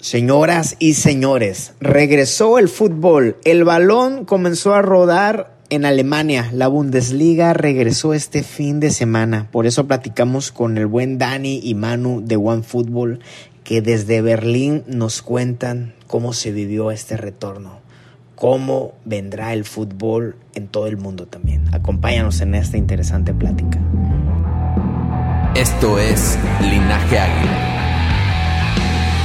Señoras y señores, regresó el fútbol. El balón comenzó a rodar en Alemania. La Bundesliga regresó este fin de semana. Por eso platicamos con el buen Dani y Manu de OneFootball que desde Berlín nos cuentan cómo se vivió este retorno, cómo vendrá el fútbol en todo el mundo también. Acompáñanos en esta interesante plática. Esto es Linaje Águila.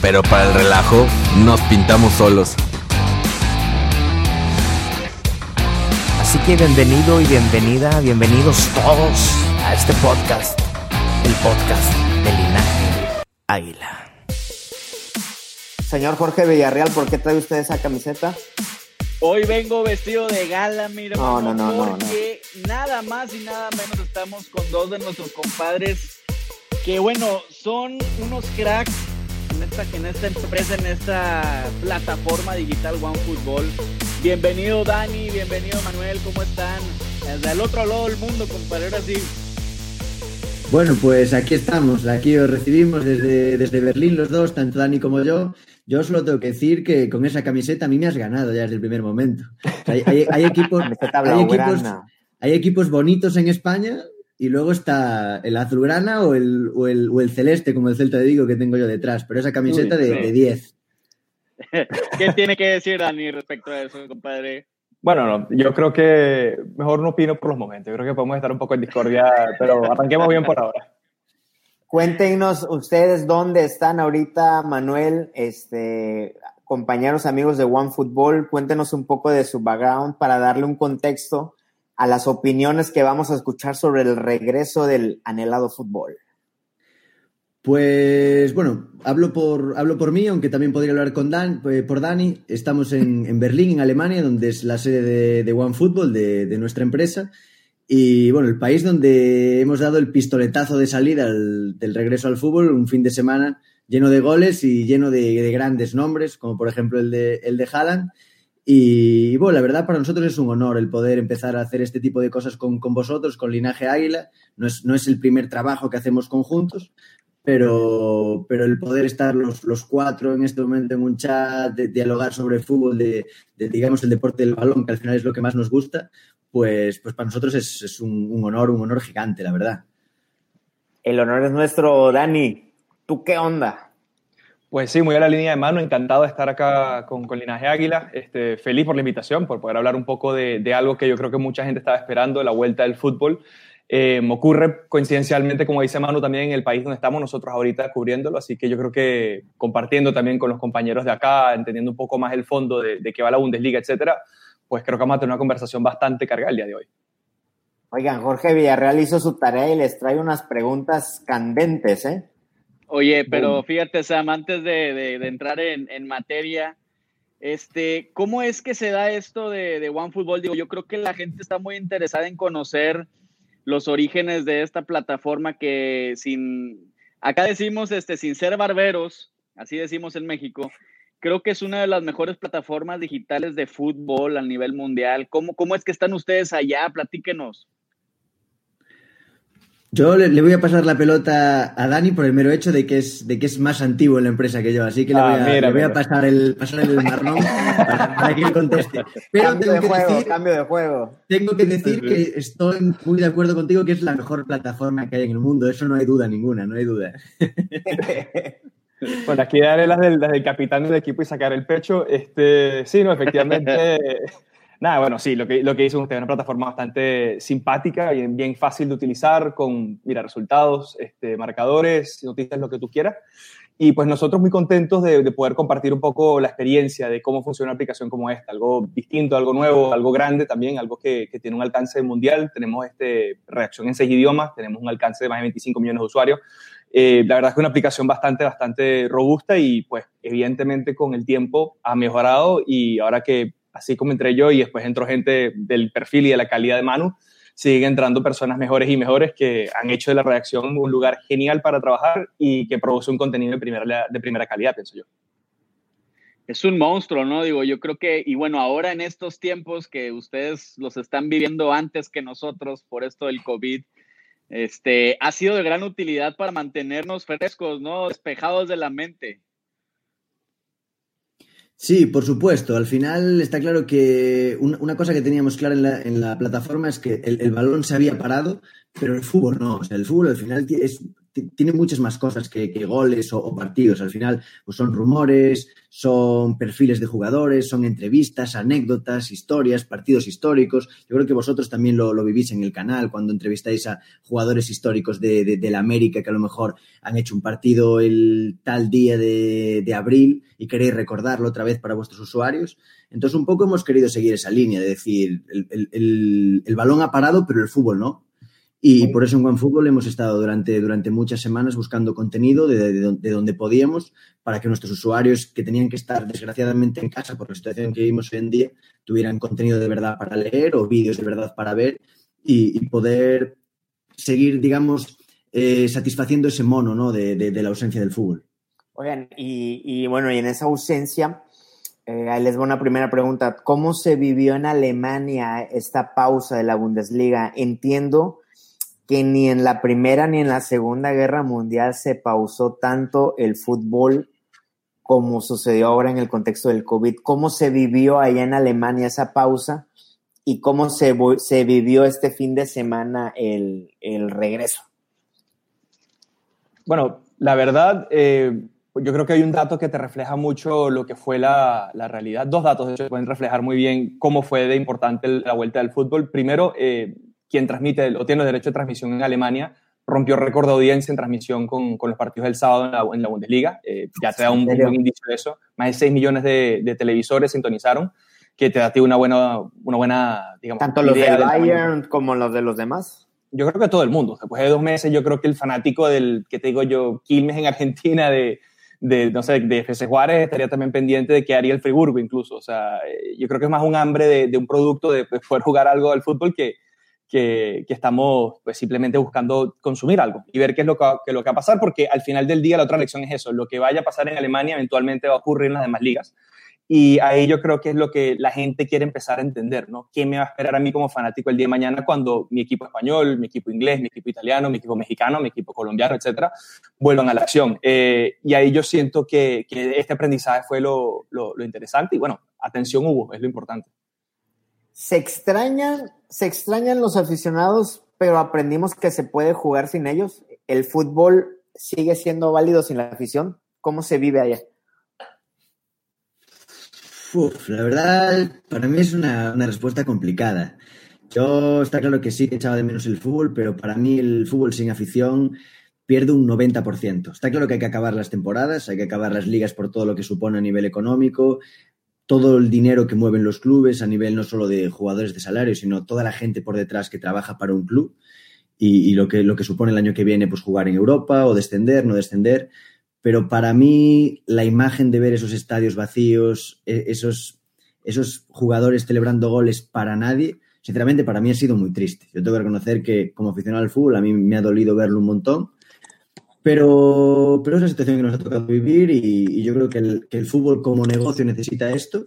pero para el relajo nos pintamos solos. Así que bienvenido y bienvenida, bienvenidos todos a este podcast, el podcast de Linaje Águila. Señor Jorge Villarreal, ¿por qué trae usted esa camiseta? Hoy vengo vestido de gala, mi No, no, no, no, porque nada más y nada menos estamos con dos de nuestros compadres que, bueno, son unos cracks en esta, en esta empresa, en esta plataforma digital OneFootball. Bienvenido Dani, bienvenido Manuel, ¿cómo están? Desde el otro lado del mundo, compadre, ahora sí. Bueno, pues aquí estamos, aquí os recibimos desde, desde Berlín los dos, tanto Dani como yo. Yo solo tengo que decir que con esa camiseta a mí me has ganado ya desde el primer momento. O sea, Hay, hay- hay equipos, hay, equipos, hay equipos bonitos en España y luego está el azulgrana o el, o, el, o el celeste, como el Celta de Vigo que tengo yo detrás, pero esa camiseta Uy, de, de 10. ¿Qué tiene que decir Dani respecto a eso, compadre? Bueno, no, yo creo que mejor no opino por los momentos. Yo creo que podemos estar un poco en discordia, pero arranquemos bien por ahora. Cuéntenos ustedes dónde están ahorita, Manuel, este, compañeros amigos de OneFootball, cuéntenos un poco de su background para darle un contexto a las opiniones que vamos a escuchar sobre el regreso del anhelado fútbol. Pues bueno, hablo por, hablo por mí, aunque también podría hablar con Dan, eh, por Dani. Estamos en, en Berlín, en Alemania, donde es la sede de, de OneFootball, de, nuestra empresa. Y bueno, el país donde hemos dado el pistoletazo de salida al- del regreso al fútbol, un fin de semana lleno de goles y lleno de, de grandes nombres, como por ejemplo el de, el de Haaland. Y bueno, la verdad para nosotros es un honor el poder empezar a hacer este tipo de cosas con, con vosotros, con Linaje Águila. No es, no es el primer trabajo que hacemos conjuntos, pero, pero el poder estar los, los cuatro en este momento en un chat, de, dialogar sobre fútbol, de, de, digamos el deporte del balón, que al final es lo que más nos gusta, pues, pues para nosotros es, es un, un honor, un honor gigante, la verdad. El honor es nuestro, Dani. ¿Tú qué onda? Pues sí, muy a la línea de mano, encantado de estar acá con, con Linaje Águila, este, feliz por la invitación, por poder hablar un poco de, de algo que yo creo que mucha gente estaba esperando, la vuelta del fútbol. Eh, me ocurre coincidencialmente, como dice Manu, también en el país donde estamos nosotros ahorita cubriéndolo, así que yo creo que compartiendo también con los compañeros de acá, entendiendo un poco más el fondo de, de qué va la Bundesliga, etcétera, pues creo que vamos a tener una conversación bastante cargada el día de hoy. Oigan, Jorge Villarreal hizo su tarea y les trae unas preguntas candentes, ¿eh? Oye, pero fíjate, Sam, antes de, de- de entrar en, en materia, este, ¿cómo es que se da esto de, de OneFootball? Digo, yo creo que la gente está muy interesada en conocer los orígenes de esta plataforma que sin, acá decimos, este, sin ser barberos, así decimos en México, creo que es una de las mejores plataformas digitales de fútbol a nivel mundial. ¿Cómo, cómo es que están ustedes allá? Platíquenos. Yo le, le voy a pasar la pelota a Dani por el mero hecho de que es, de que es más antiguo en la empresa que yo, así que le Ah, voy a, mira, le voy a mira. pasar el, pasar el marrón para, para que él conteste. Pero Cambio tengo de que juego, decir, cambio de juego. tengo que decir que estoy muy de acuerdo contigo que es la mejor plataforma que hay en el mundo, eso no hay duda ninguna, no hay duda. Bueno, aquí daré las del, las del capitán del equipo y sacar el pecho. Este, sí, no, efectivamente. Nada, bueno, sí, lo que, lo que hizo usted es una plataforma bastante simpática y bien fácil de utilizar, con, mira, resultados, este, marcadores, noticias, lo que tú quieras. Y pues nosotros muy contentos de, de, poder compartir un poco la experiencia de cómo funciona una aplicación como esta, algo distinto, algo nuevo, algo grande también, algo que, que tiene un alcance mundial. Tenemos este, reacción en seis idiomas, tenemos un alcance de más de 25 millones de usuarios. Eh, la verdad es que es una aplicación bastante, bastante robusta y pues evidentemente con el tiempo ha mejorado y ahora que así como entré yo y después entró gente del perfil y de la calidad de Manu, siguen entrando personas mejores y mejores que han hecho de la redacción un lugar genial para trabajar y que produce un contenido de primera, de primera calidad, pienso yo. Es un monstruo, ¿no? Digo, yo creo que, y bueno, ahora en estos tiempos que ustedes los están viviendo antes que nosotros por esto del COVID, este, ha sido de gran utilidad para mantenernos frescos, ¿no? Despejados de la mente. Sí, por supuesto. Al final está claro que una, cosa que teníamos clara en la, en la plataforma es que el, el, balón se había parado, pero el fútbol no. O sea, el fútbol al final es, tiene muchas más cosas que, goles o, partidos. Al final, pues son rumores, son perfiles de jugadores, son entrevistas, anécdotas, historias, partidos históricos. Yo creo que vosotros también lo, lo vivís en el canal cuando entrevistáis a jugadores históricos de, la América que a lo mejor han hecho un partido el tal día de, abril y queréis recordarlo otra vez para vuestros usuarios. Entonces, un poco hemos querido seguir esa línea de decir, el, el, el balón ha parado, pero el fútbol no y por eso en OneFootball hemos estado durante, durante muchas semanas buscando contenido de, de, de, donde podíamos para que nuestros usuarios que tenían que estar desgraciadamente en casa por la situación que vivimos hoy en día tuvieran contenido de verdad para leer o vídeos de verdad para ver y, y poder seguir, digamos, eh, satisfaciendo ese mono ¿no? de, de, la ausencia del fútbol. Oigan, y, y bueno, y en esa ausencia, eh, ahí les va una primera pregunta. ¿Cómo se vivió en Alemania esta pausa de la Bundesliga? Entiendo que ni en la Primera ni en la Segunda Guerra Mundial se pausó tanto el fútbol como sucedió ahora en el contexto del COVID. ¿Cómo se vivió allá en Alemania esa pausa y cómo se, se vivió este fin de semana el, el regreso? Bueno, la verdad, eh, yo creo que hay un dato que te refleja mucho lo que fue la, la realidad. Dos datos, de hecho, pueden reflejar muy bien cómo fue de importante la vuelta del fútbol. Primero, eh, quien transmite o tiene el derecho de transmisión en Alemania, rompió récord de audiencia en transmisión con, con los partidos del sábado en la, en la Bundesliga. Eh, ya te da un, buen indicio de eso. Más de 6 millones de, de, televisores sintonizaron, que te da una buena, una buena digamos, Tanto los de Bayern como los de los demás. Yo creo que todo el mundo. Después de dos meses, yo creo que el fanático del, que te digo yo, Quilmes en Argentina, de, de, no sé, de FC Juárez estaría también pendiente de que haría el Friburgo incluso. O sea, eh, yo creo que es más un hambre de, de un producto, de poder jugar algo al fútbol que, que, que, estamos pues, simplemente buscando consumir algo y ver qué es lo que, que, lo que va a pasar, porque al final del día la otra lección es eso, lo que vaya a pasar en Alemania eventualmente va a ocurrir en las demás ligas. Y ahí yo creo que es lo que la gente quiere empezar a entender, ¿no? ¿Qué me va a esperar a mí como fanático el día de mañana cuando mi equipo español, mi equipo inglés, mi equipo italiano, mi equipo mexicano, mi equipo colombiano, etcétera, vuelvan a la acción? Eh, y ahí yo siento que, que este aprendizaje fue lo, lo, lo interesante y bueno, atención hubo, es lo importante. Se extrañan, se extrañan los aficionados, pero aprendimos que se puede jugar sin ellos. El fútbol sigue siendo válido sin la afición. ¿Cómo se vive allá? Uf, la verdad, para mí es una, una, respuesta complicada. Yo está claro que sí que echaba de menos el fútbol, pero para mí el fútbol sin afición pierde un 90%. Está claro que hay que acabar las temporadas, hay que acabar las ligas por todo lo que supone a nivel económico, todo el dinero que mueven los clubes a nivel no solo de jugadores de salario, sino toda la gente por detrás que trabaja para un club y, y, lo, que, lo que supone el año que viene pues jugar en Europa o descender, no descender. Pero para mí la imagen de ver esos estadios vacíos, esos, esos jugadores celebrando goles para nadie, sinceramente para mí ha sido muy triste. Yo tengo que reconocer que como aficionado al fútbol a mí me ha dolido verlo un montón pero, pero es la situación que nos ha tocado vivir y, yo creo que el, que fútbol como negocio necesita esto,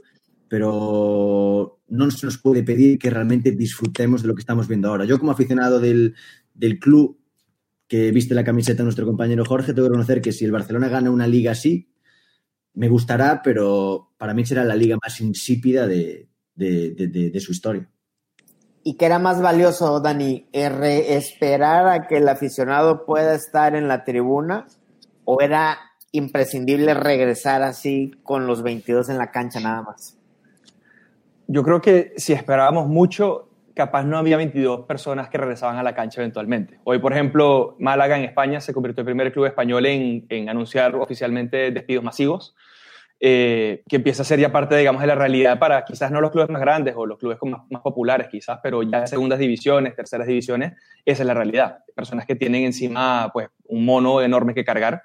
pero no se nos puede pedir que realmente disfrutemos de lo que estamos viendo ahora. Yo como aficionado del, del club que viste la camiseta de nuestro compañero Jorge, tengo que reconocer que si el Barcelona gana una liga así, me gustará, pero para mí será la liga más insípida de, de su historia. ¿Y qué era más valioso, Dani? ¿Esperar a que el aficionado pueda estar en la tribuna o era imprescindible regresar así con los 22 en la cancha nada más? Yo creo que si esperábamos mucho, capaz no había 22 personas que regresaban a la cancha eventualmente. Hoy, por ejemplo, Málaga en España se convirtió en el primer club español en, en anunciar oficialmente despidos masivos. Eh, que empieza a ser ya parte, digamos, de la realidad para quizás no los clubes más grandes o los clubes más, populares quizás, pero ya segundas divisiones, terceras divisiones, esa es la realidad. Personas que tienen encima, pues, un mono enorme que cargar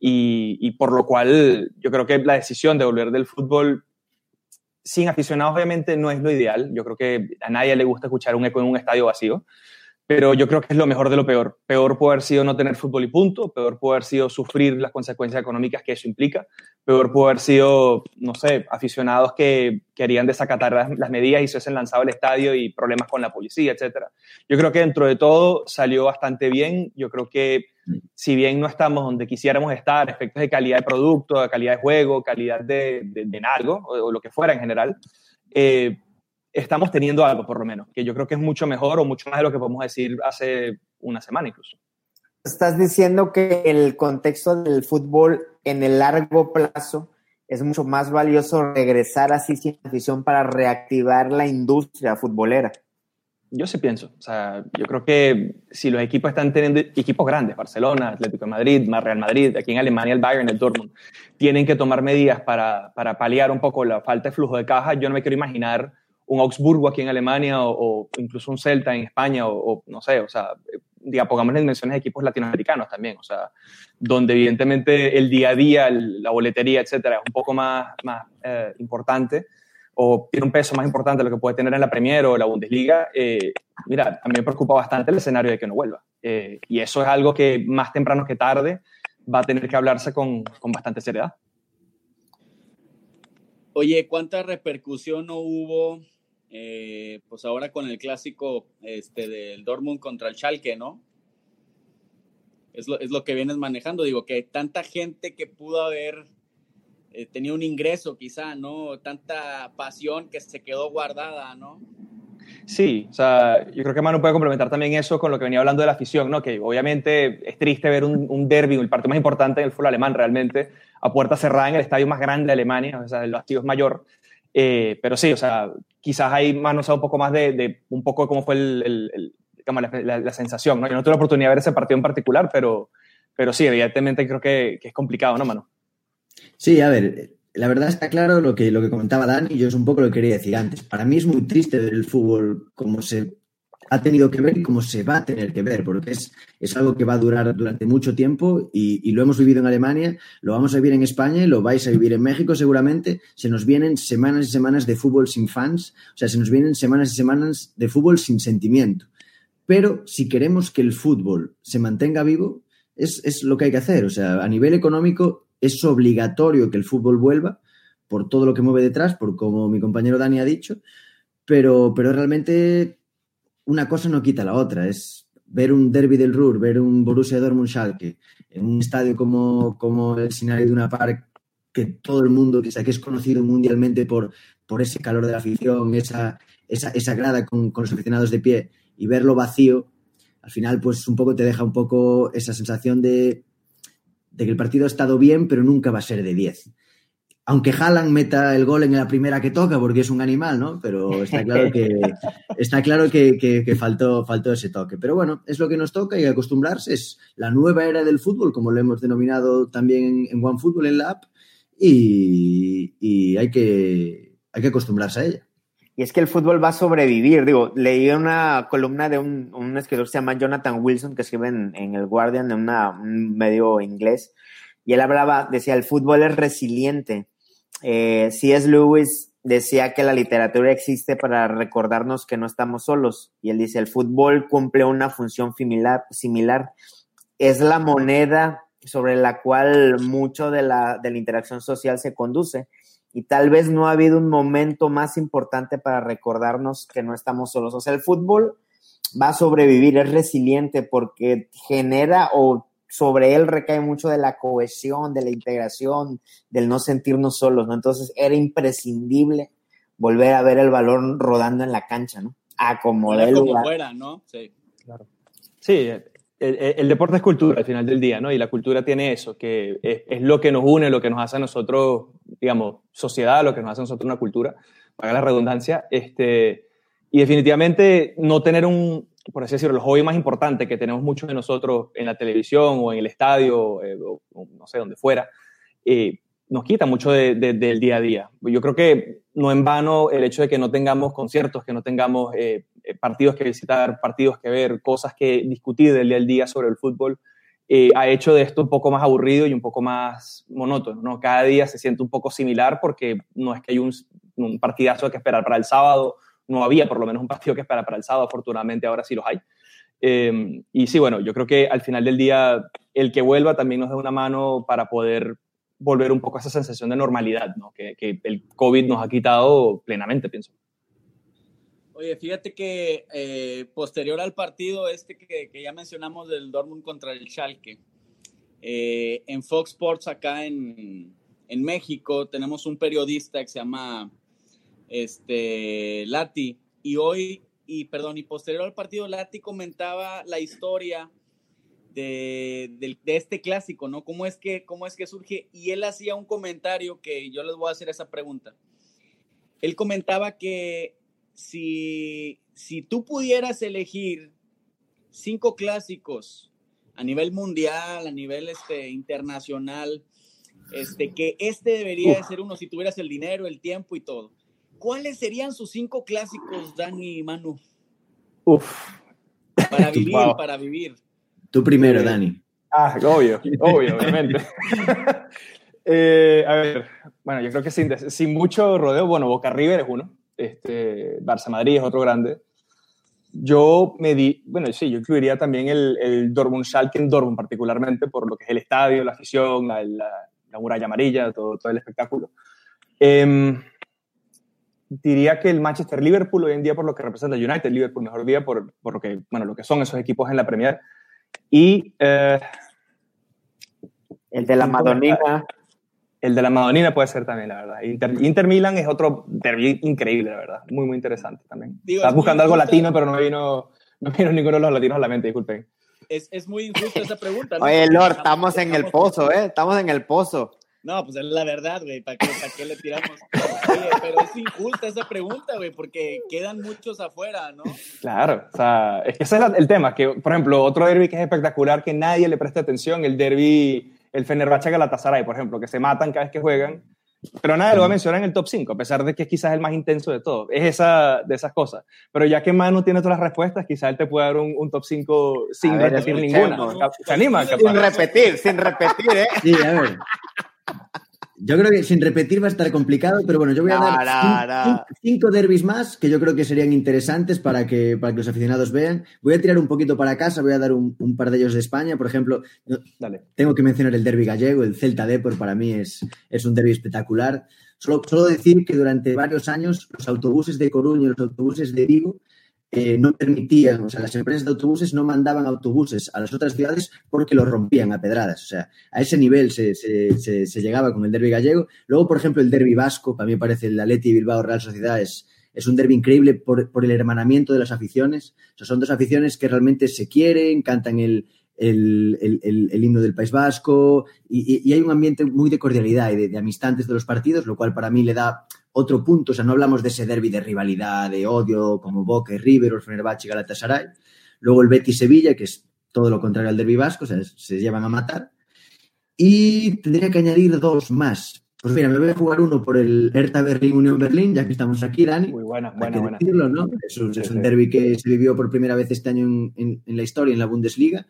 y, y por lo cual yo creo que la decisión de volver del fútbol sin aficionados obviamente no es lo ideal. Yo creo que a nadie le gusta escuchar un eco en un estadio vacío, pero yo creo que es lo mejor de lo peor. Peor puede haber sido no tener fútbol y punto, peor puede haber sido sufrir las consecuencias económicas que eso implica, peor puede haber sido, no sé, aficionados que querían desacatar las, medidas y se han lanzado al estadio y problemas con la policía, etc. Yo creo que dentro de todo salió bastante bien. Yo creo que si bien no estamos donde quisiéramos estar, efectos de calidad de producto, de calidad de juego, calidad de, de, de algo, o, o, lo que fuera en general, eh, estamos teniendo algo, por lo menos, que yo creo que es mucho mejor o mucho más de lo que podemos decir hace una semana incluso. Estás diciendo que el contexto del fútbol en el largo plazo es mucho más valioso regresar así sin afición para reactivar la industria futbolera. Yo sí pienso. O sea, yo creo que si los equipos están teniendo equipos grandes, Barcelona, Atlético de Madrid, Real Madrid, aquí en Alemania el Bayern, el Dortmund, tienen que tomar medidas para, para paliar un poco la falta de flujo de caja. Yo no me quiero imaginar un Augsburgo aquí en Alemania o, incluso un Celta en España o, no sé, o sea, diga, pongamos en dimensiones de equipos latinoamericanos también, o sea, donde evidentemente el día a día, la boletería, etcétera, es un poco más, más eh, importante o tiene un peso más importante de lo que puede tener en la Premier o la Bundesliga, eh, mira, a mí me preocupa bastante el escenario de que no vuelva. Eh, y eso es algo que más temprano que tarde va a tener que hablarse con, con bastante seriedad. Oye, ¿cuánta repercusión no hubo eh, pues ahora con el clásico este, del Dortmund contra el Schalke, ¿no? Es lo, es lo que vienes manejando, digo, que tanta gente que pudo haber eh, tenido un ingreso quizá, ¿no? Tanta pasión que se quedó guardada, ¿no? Sí, o sea, yo creo que Manu puede complementar también eso con lo que venía hablando de la afición, ¿no? Que obviamente es triste ver un, un derby, el partido más importante del fútbol alemán realmente, a puerta cerrada en el estadio más grande de Alemania, o sea, el vacío es mayor, eh, pero sí, o sea, quizás ahí Manu sabe un poco más de, de un poco cómo fue el, la, sensación, ¿no? Yo no tuve la oportunidad de ver ese partido en particular, pero, pero sí, evidentemente creo que, es complicado, ¿no, Manu? Sí, a ver, la verdad está claro lo que, lo que comentaba Dani, y yo es un poco lo que quería decir antes. Para mí es muy triste ver el fútbol como se ha tenido que ver y como se va a tener que ver, porque es, es algo que va a durar durante mucho tiempo y, y, lo hemos vivido en Alemania, lo vamos a vivir en España lo vais a vivir en México seguramente. Se nos vienen semanas y semanas de fútbol sin fans, o sea, se nos vienen semanas y semanas de fútbol sin sentimiento. Pero si queremos que el fútbol se mantenga vivo, es, es lo que hay que hacer. O sea, a nivel económico es obligatorio que el fútbol vuelva por todo lo que mueve detrás, por como mi compañero Dani ha dicho, pero, pero realmente una cosa no quita la otra. Es ver un derby del Ruhr, ver un Borussia Dortmund Schalke en un estadio como, como el Sinari de una Park, que todo el mundo, que, que es conocido mundialmente por, por ese calor de la afición, esa, esa, esa grada con, con los aficionados de pie, y verlo vacío, al final, pues un poco te deja un poco esa sensación de, de que el partido ha estado bien, pero nunca va a ser de 10. Aunque Haaland meta el gol en la primera que toca, porque es un animal, ¿no? Pero está claro que, está claro que, que, que faltó, faltó ese toque. Pero bueno, es lo que nos toca y acostumbrarse. Es la nueva era del fútbol, como lo hemos denominado también en OneFootball en la app, y, y hay, que, hay que acostumbrarse a ella. Y es que el fútbol va a sobrevivir. Digo, leí una columna de un, un escritor que se llama Jonathan Wilson, que escribe en, en el Guardian, en una, un medio inglés, y él hablaba, decía, el fútbol es resiliente. Eh, C.S. Lewis decía que la literatura existe para recordarnos que no estamos solos. Y él dice, el fútbol cumple una función similar. Es la moneda sobre la cual mucho de la, de la interacción social se conduce y tal vez no ha habido un momento más importante para recordarnos que no estamos solos. O sea, el fútbol va a sobrevivir, es resiliente porque genera o sobre él recae mucho de la cohesión, de la integración, del no sentirnos solos, ¿no? Entonces era imprescindible volver a ver el balón rodando en la cancha, ¿no? A como de como fuera, ¿no? Sí, claro. Sí, el, deporte es cultura al final del día, ¿no? Y la cultura tiene eso, que es, lo que nos une, lo que nos hace a nosotros, digamos, sociedad, lo que nos hace a nosotros una cultura, para la redundancia. Este, y definitivamente no tener un, por así decirlo, el hobby más importante que tenemos muchos de nosotros en la televisión o en el estadio, eh, no sé, donde fuera, eh, nos quita mucho del día a día. Yo creo que no en vano el hecho de que no tengamos conciertos, que no tengamos eh, eh, partidos que visitar, partidos que ver, cosas que discutir del día al día sobre el fútbol, ha hecho de esto un poco más aburrido y un poco más monótono. ¿no? Cada día se siente un poco similar porque no es que hay un, partidazo que esperar para el sábado, no había por lo menos un partido que esperar para el sábado, afortunadamente ahora sí los hay. Em, y sí, bueno, yo creo que al final del día el que vuelva también nos da una mano para poder volver un poco a esa sensación de normalidad ¿no? que, el COVID nos ha quitado plenamente, pienso. Oye, fíjate que eh, posterior al partido este que, ya mencionamos del Dortmund contra el Schalke, eh, en Fox Sports acá en, México tenemos un periodista que se llama este, Lati y hoy, y perdón, y posterior al partido Lati comentaba la historia de, de, este clásico, ¿no? ¿Cómo es, que, ¿Cómo es que surge? Y él hacía un comentario que yo les voy a hacer esa pregunta. Él comentaba que si, si tú pudieras elegir cinco clásicos a nivel mundial, a nivel este, internacional, este, que este debería de ser uno si tuvieras el dinero, el tiempo y todo. ¿Cuáles serían sus cinco clásicos, Dani y Manu? Uf. Para vivir, para vivir. Tú primero, eh, Dani. Ah, obvio, obvio, obviamente. Eh, a ver, bueno, yo creo que sin, sin mucho rodeo, bueno, Boca River es uno este, Barça Madrid es otro grande. Yo me di, bueno, sí, yo incluiría también el, el Dortmund Schalke en Dortmund particularmente por lo que es el estadio, la afición, la, la, muralla amarilla, todo, todo el espectáculo. Em, diría que el Manchester Liverpool hoy en día por lo que representa el United, Liverpool mejor día por, por, lo que, bueno, lo que son esos equipos en la Premier. Y eh, el de la Madonina. El de la Madonina puede ser también, la verdad. Inter, Milan es otro derby increíble, la verdad. Muy, muy interesante también. Estás buscando algo latino, pero no me, vino, no vino ninguno de los latinos a la mente, disculpen. Es, es muy injusta esa pregunta. ¿no? Oye, Lord, estamos en el pozo, ¿eh? Estamos en el pozo. No, pues es la verdad, güey. ¿Para qué, qué, le tiramos? Oye, pero es injusta esa pregunta, güey, porque quedan muchos afuera, ¿no? Claro, o sea, es que ese es el tema. Que, por ejemplo, otro derby que es espectacular, que nadie le presta atención, el derby el Fenerbahce Galatasaray, por ejemplo, que se matan cada vez que juegan, pero nadie lo va a mencionar en el top 5, a pesar de que es quizás el más intenso de todo. Es esa, de esas cosas. Pero ya que Manu tiene todas las respuestas, quizás él te puede dar un, top 5 sin repetir ninguna. ¿Se anima? Sin repetir, sin repetir, ¿eh? Sí, a ver. Yo creo que sin repetir va a estar complicado, pero bueno, yo voy a dar cinco, derbis más que yo creo que serían interesantes para que, para que los aficionados vean. Voy a tirar un poquito para casa, voy a dar un, par de ellos de España. Por ejemplo, tengo que mencionar el derby gallego, el Celta Depor para mí es, es un derby espectacular. Solo, solo decir que durante varios años los autobuses de Coruña y los autobuses de Vigo eh, no permitían, o sea, las empresas de autobuses no mandaban autobuses a las otras ciudades porque los rompían a pedradas. O sea, a ese nivel se, llegaba con el derby gallego. Luego, por ejemplo, el derby vasco, para mí parece el Atleti Bilbao Real Sociedad es, es un derby increíble por, el hermanamiento de las aficiones. O sea, son dos aficiones que realmente se quieren, cantan el, himno del País Vasco y, hay un ambiente muy de cordialidad y de, de de los partidos, lo cual para mí le da otro punto, o sea, no hablamos de ese derby de rivalidad, de odio, como Boca y River o Fenerbahce y Galatasaray. Luego el Betis Sevilla, que es todo lo contrario al derby vasco, o sea, se llevan a matar. Y tendría que añadir dos más. Pues mira, me voy a jugar uno por el Hertha Berlín Unión Berlín, ya que estamos aquí, Dani. Muy buena, buena, buena. ¿no? Es un, derby que se vivió por primera vez este año en, en la historia, en la Bundesliga.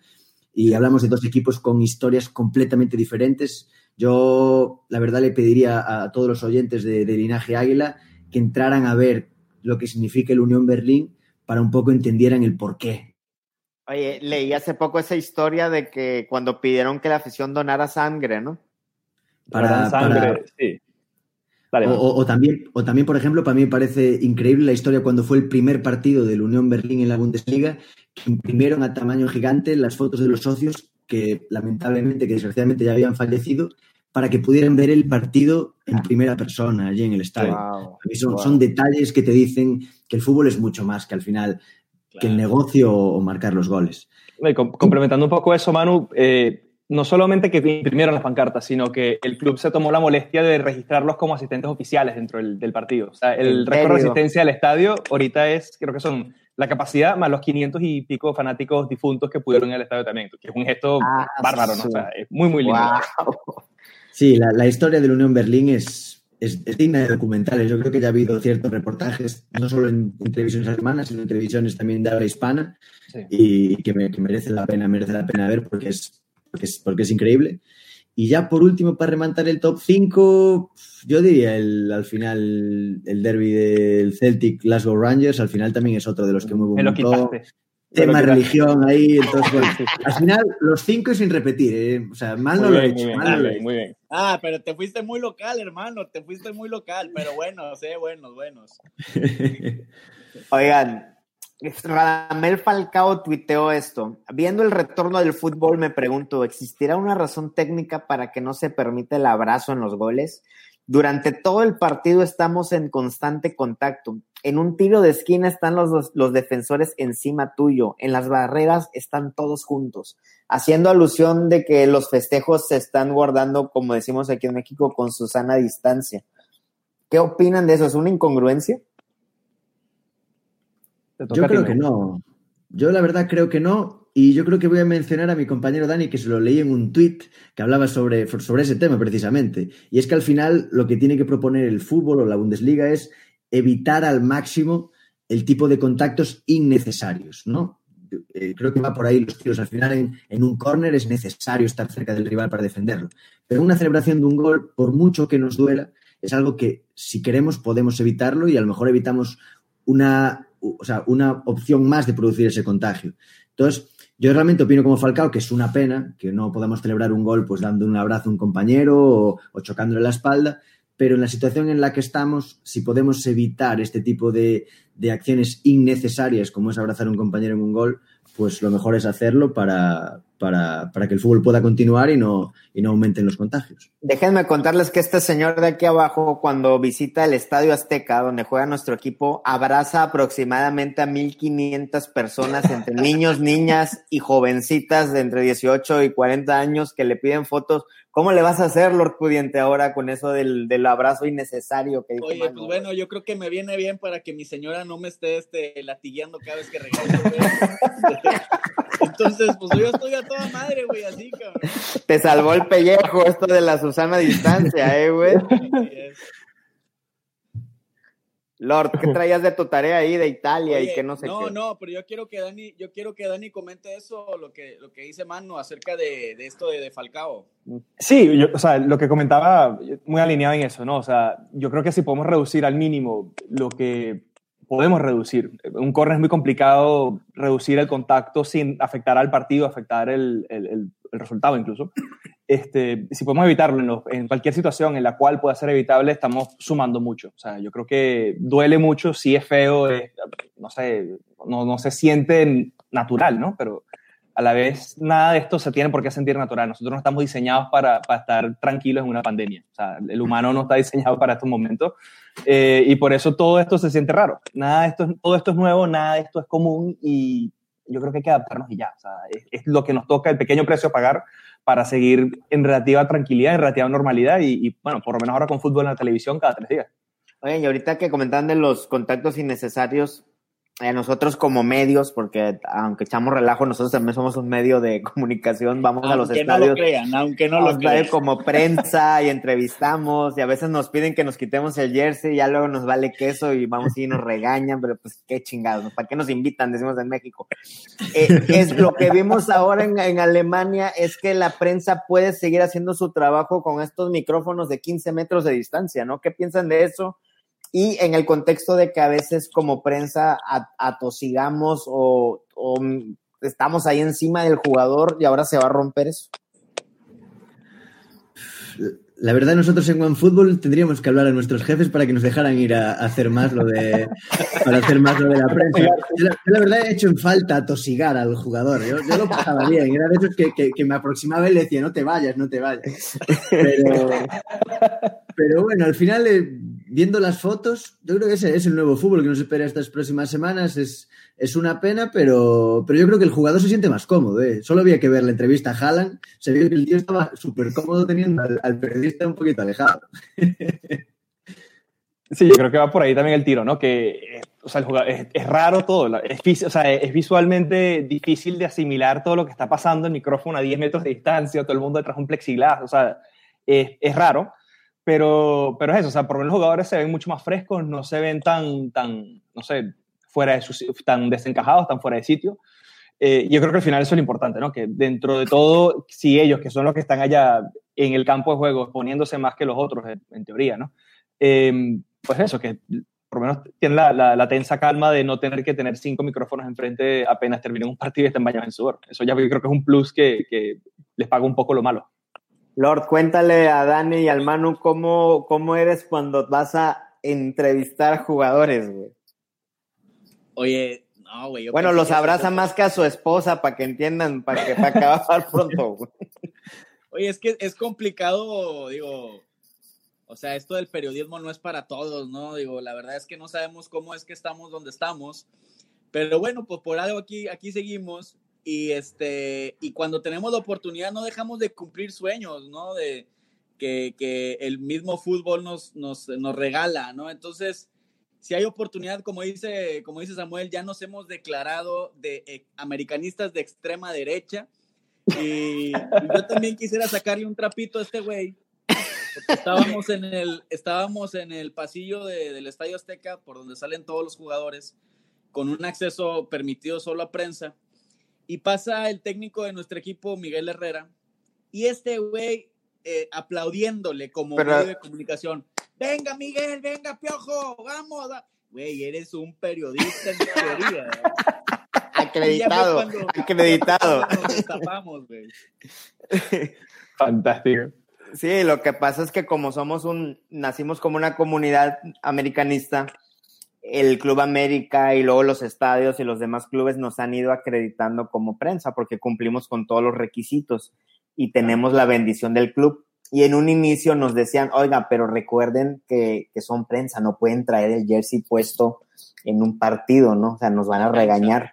Y hablamos de dos equipos con historias completamente diferentes yo, la verdad, le pediría a todos los oyentes de, Linaje Águila que entraran a ver lo que significa el Unión Berlín para un poco entendieran el por qué. Oye, leí hace poco esa historia de que cuando pidieron que la afición donara sangre, ¿no? Para, sangre, sí. o, también, o también, por ejemplo, para mí me parece increíble la historia cuando fue el primer partido del Unión Berlín en la Bundesliga, que imprimieron a tamaño gigante las fotos de los socios que lamentablemente, que desgraciadamente ya habían fallecido, para que pudieran ver el partido en primera persona allí en el estadio. son, son, detalles que te dicen que el fútbol es mucho más, que al final que el negocio o marcar los goles. complementando un poco eso, Manu, eh, no solamente que imprimieron las pancartas, sino que el club se tomó la molestia de registrarlos como asistentes oficiales dentro del, partido. O sea, el récord de asistencia al estadio ahorita es, creo que son la capacidad más los 500 y pico fanáticos difuntos que pudieron ir al estadio también, que es un gesto ah, bárbaro, ¿no? O sea, es muy, muy lindo. Sí, la, la, historia de la Unión Berlín es, es, digna de documentales. Yo creo que ya ha habido ciertos reportajes, no solo en, televisiones alemanas, sino en televisiones también de habla hispana, y que, me, que merece la pena, merece la pena ver porque es porque es, increíble. Y ya por último, para rematar el top 5, yo diría el, al final el derby del Celtic Glasgow Rangers, al final también es otro de los que muy bueno. Tema religión ahí, entonces bueno, al final los cinco sin repetir, ¿eh? o sea, mal no lo he hecho. Muy bien, Ah, pero te fuiste muy local, hermano, te fuiste muy local, pero bueno, sé, buenos, buenos. Oigan, Radamel Falcao tuiteó esto. Viendo el retorno del fútbol, me pregunto, ¿existirá una razón técnica para que no se permita el abrazo en los goles? Durante todo el partido estamos en constante contacto. En un tiro de esquina están los, los defensores encima tuyo. En las barreras están todos juntos. Haciendo alusión de que los festejos se están guardando, como decimos aquí en México, con su sana distancia. ¿Qué opinan de eso? ¿Es una incongruencia? Yo creo que no. Yo la verdad creo que no. Y yo creo que voy a mencionar a mi compañero Dani, que se lo leí en un tweet que hablaba sobre, sobre ese tema precisamente. Y es que al final lo que tiene que proponer el fútbol o la Bundesliga es evitar al máximo el tipo de contactos innecesarios, ¿no? Eh, creo que va por ahí los tiros. Al final, en, en un córner es necesario estar cerca del rival para defenderlo. Pero una celebración de un gol, por mucho que nos duela, es algo que si queremos podemos evitarlo y a lo mejor evitamos una, o sea, una opción más de producir ese contagio. Entonces, yo realmente opino como Falcao que es una pena que no podamos celebrar un gol pues dando un abrazo a un compañero o, chocándole la espalda, pero en la situación en la que estamos, si podemos evitar este tipo de, de acciones innecesarias como es abrazar a un compañero en un gol, pues lo mejor es hacerlo para, para, que el fútbol pueda continuar y no, y no aumenten los contagios. Déjenme contarles que este señor de aquí abajo, cuando visita el Estadio Azteca, donde juega nuestro equipo, abraza aproximadamente a 1.500 personas, entre niños, niñas y jovencitas de entre 18 y 40 años que le piden fotos ¿Cómo le vas a hacer, Lord Pudiente, ahora con eso del, del abrazo innecesario que dijo Oye, pues bueno, yo creo que me viene bien para que mi señora no me esté este, latigueando cada vez que regreso, Entonces, pues yo estoy a toda madre, güey, así, cabrón. Te salvó el pellejo esto de la Susana distancia, eh, güey. Lord, ¿qué traías de tu tarea ahí de Italia y que no sé no, qué? No, no, pero yo quiero que Dani, yo quiero que Dani comente eso, lo que, lo que dice Manu acerca de, de esto de, Falcao. Sí, o sea, lo que comentaba, muy alineado en eso, ¿no? O sea, yo creo que si podemos reducir al mínimo lo que podemos reducir. Un corner es muy complicado reducir el contacto sin afectar al partido, afectar el, el, el resultado incluso. Este, si podemos evitarlo en, cualquier situación en la cual pueda ser evitable, estamos sumando mucho. O sea, yo creo que duele mucho, sí es feo, no sé, no, no, se siente natural, ¿no? Pero a la vez nada de esto se tiene por qué sentir natural. Nosotros no estamos diseñados para, para estar tranquilos en una pandemia. O sea, el humano no está diseñado para estos momentos eh, y por eso todo esto se siente raro. Nada de esto, todo esto es nuevo, nada de esto es común y yo creo que hay que adaptarnos y ya. O sea, es, es lo que nos toca, el pequeño precio a pagar para seguir en relativa tranquilidad, en relativa normalidad y, bueno, por lo menos ahora con fútbol en la televisión cada tres días. Oye, y ahorita que comentaban de los contactos innecesarios, eh, nosotros como medios, porque aunque echamos relajo, nosotros también somos un medio de comunicación, vamos a los estadios. No lo crean, aunque no lo crean. Como prensa y entrevistamos y a veces nos piden que nos quitemos el jersey y ya luego nos vale queso y vamos y nos regañan, pero pues qué chingados, ¿para qué nos invitan? Decimos en México. Eh, es lo que vimos ahora en, en Alemania es que la prensa puede seguir haciendo su trabajo con estos micrófonos de 15 metros de distancia, ¿no? ¿Qué piensan de eso? Y en el contexto de que a veces como prensa atosigamos o, estamos ahí encima del jugador y ahora se va a romper eso. La verdad, nosotros en OneFootball tendríamos que hablar a nuestros jefes para que nos dejaran ir a, hacer más lo de para hacer más lo de la prensa. Yo la, verdad he hecho en falta atosigar al jugador. Yo, lo pasaba bien. Era de esos que, que, me aproximaba y le decía, no te vayas, no te vayas. Pero, pero bueno, al final eh, viendo las fotos, yo creo que ese es el nuevo fútbol que nos espera estas próximas semanas. Es, es una pena, pero, pero yo creo que el jugador se siente más cómodo. ¿eh? Solo había que ver la entrevista a Haaland. Se vio que el tío estaba súper cómodo teniendo al, periodista un poquito alejado. Sí, yo creo que va por ahí también el tiro, ¿no? Que es, raro todo, es visualmente difícil de asimilar todo lo que está pasando, el micrófono a 10 metros de distancia, todo el mundo detrás de un plexiglas, o sea, es, es raro, pero, pero es eso, o sea, por lo menos los jugadores se ven mucho más frescos, no se ven tan, tan no sé, fuera de su, tan desencajados, tan fuera de sitio. Eh, yo creo que al final eso es lo importante, ¿no? Que dentro de todo, si ellos, que son los que están allá en el campo de juego, poniéndose más que los otros, en, teoría, ¿no? Eh, pues eso, que por lo menos tienen la, la, tensa calma de no tener que tener cinco micrófonos enfrente apenas terminen un partido y estén bañados en sudor. Eso ya yo creo que es un plus que, que les paga un poco lo malo. Lord, cuéntale a Dani y al Manu cómo, cómo eres cuando vas a entrevistar jugadores, güey. Oye, no, güey. Bueno, los abraza más que a su esposa para que entiendan, para que para acabar pronto, güey. Oye, es que es complicado, digo, o sea, esto del periodismo no es para todos, ¿no? Digo, la verdad es que no sabemos cómo es que estamos donde estamos, pero bueno, pues por algo aquí, aquí seguimos y este, y cuando tenemos la oportunidad no dejamos de cumplir sueños, ¿no? De que, que el mismo fútbol nos, nos, nos, regala, ¿no? Entonces, si hay oportunidad, como dice, como dice Samuel, ya nos hemos declarado de eh, americanistas de extrema derecha. Y, yo también quisiera sacarle un trapito a este güey. Estábamos en el, estábamos en el pasillo del Estadio Azteca, por donde salen todos los jugadores, con un acceso permitido solo a prensa y pasa el técnico de nuestro equipo, Miguel Herrera, y este güey eh, aplaudiéndole como medio de comunicación. Venga, Miguel, venga, Piojo, vamos. Güey, eres un periodista en teoría. acreditado, acreditado. Fantástico. Sí, lo que pasa es que como somos un, nacimos como una comunidad americanista, el Club América y luego los estadios y los demás clubes nos han ido acreditando como prensa porque cumplimos con todos los requisitos y tenemos la bendición del club. Y en un inicio nos decían, oiga, pero recuerden que, son prensa, no pueden traer el jersey puesto en un partido, ¿no? O sea, nos van a regañar.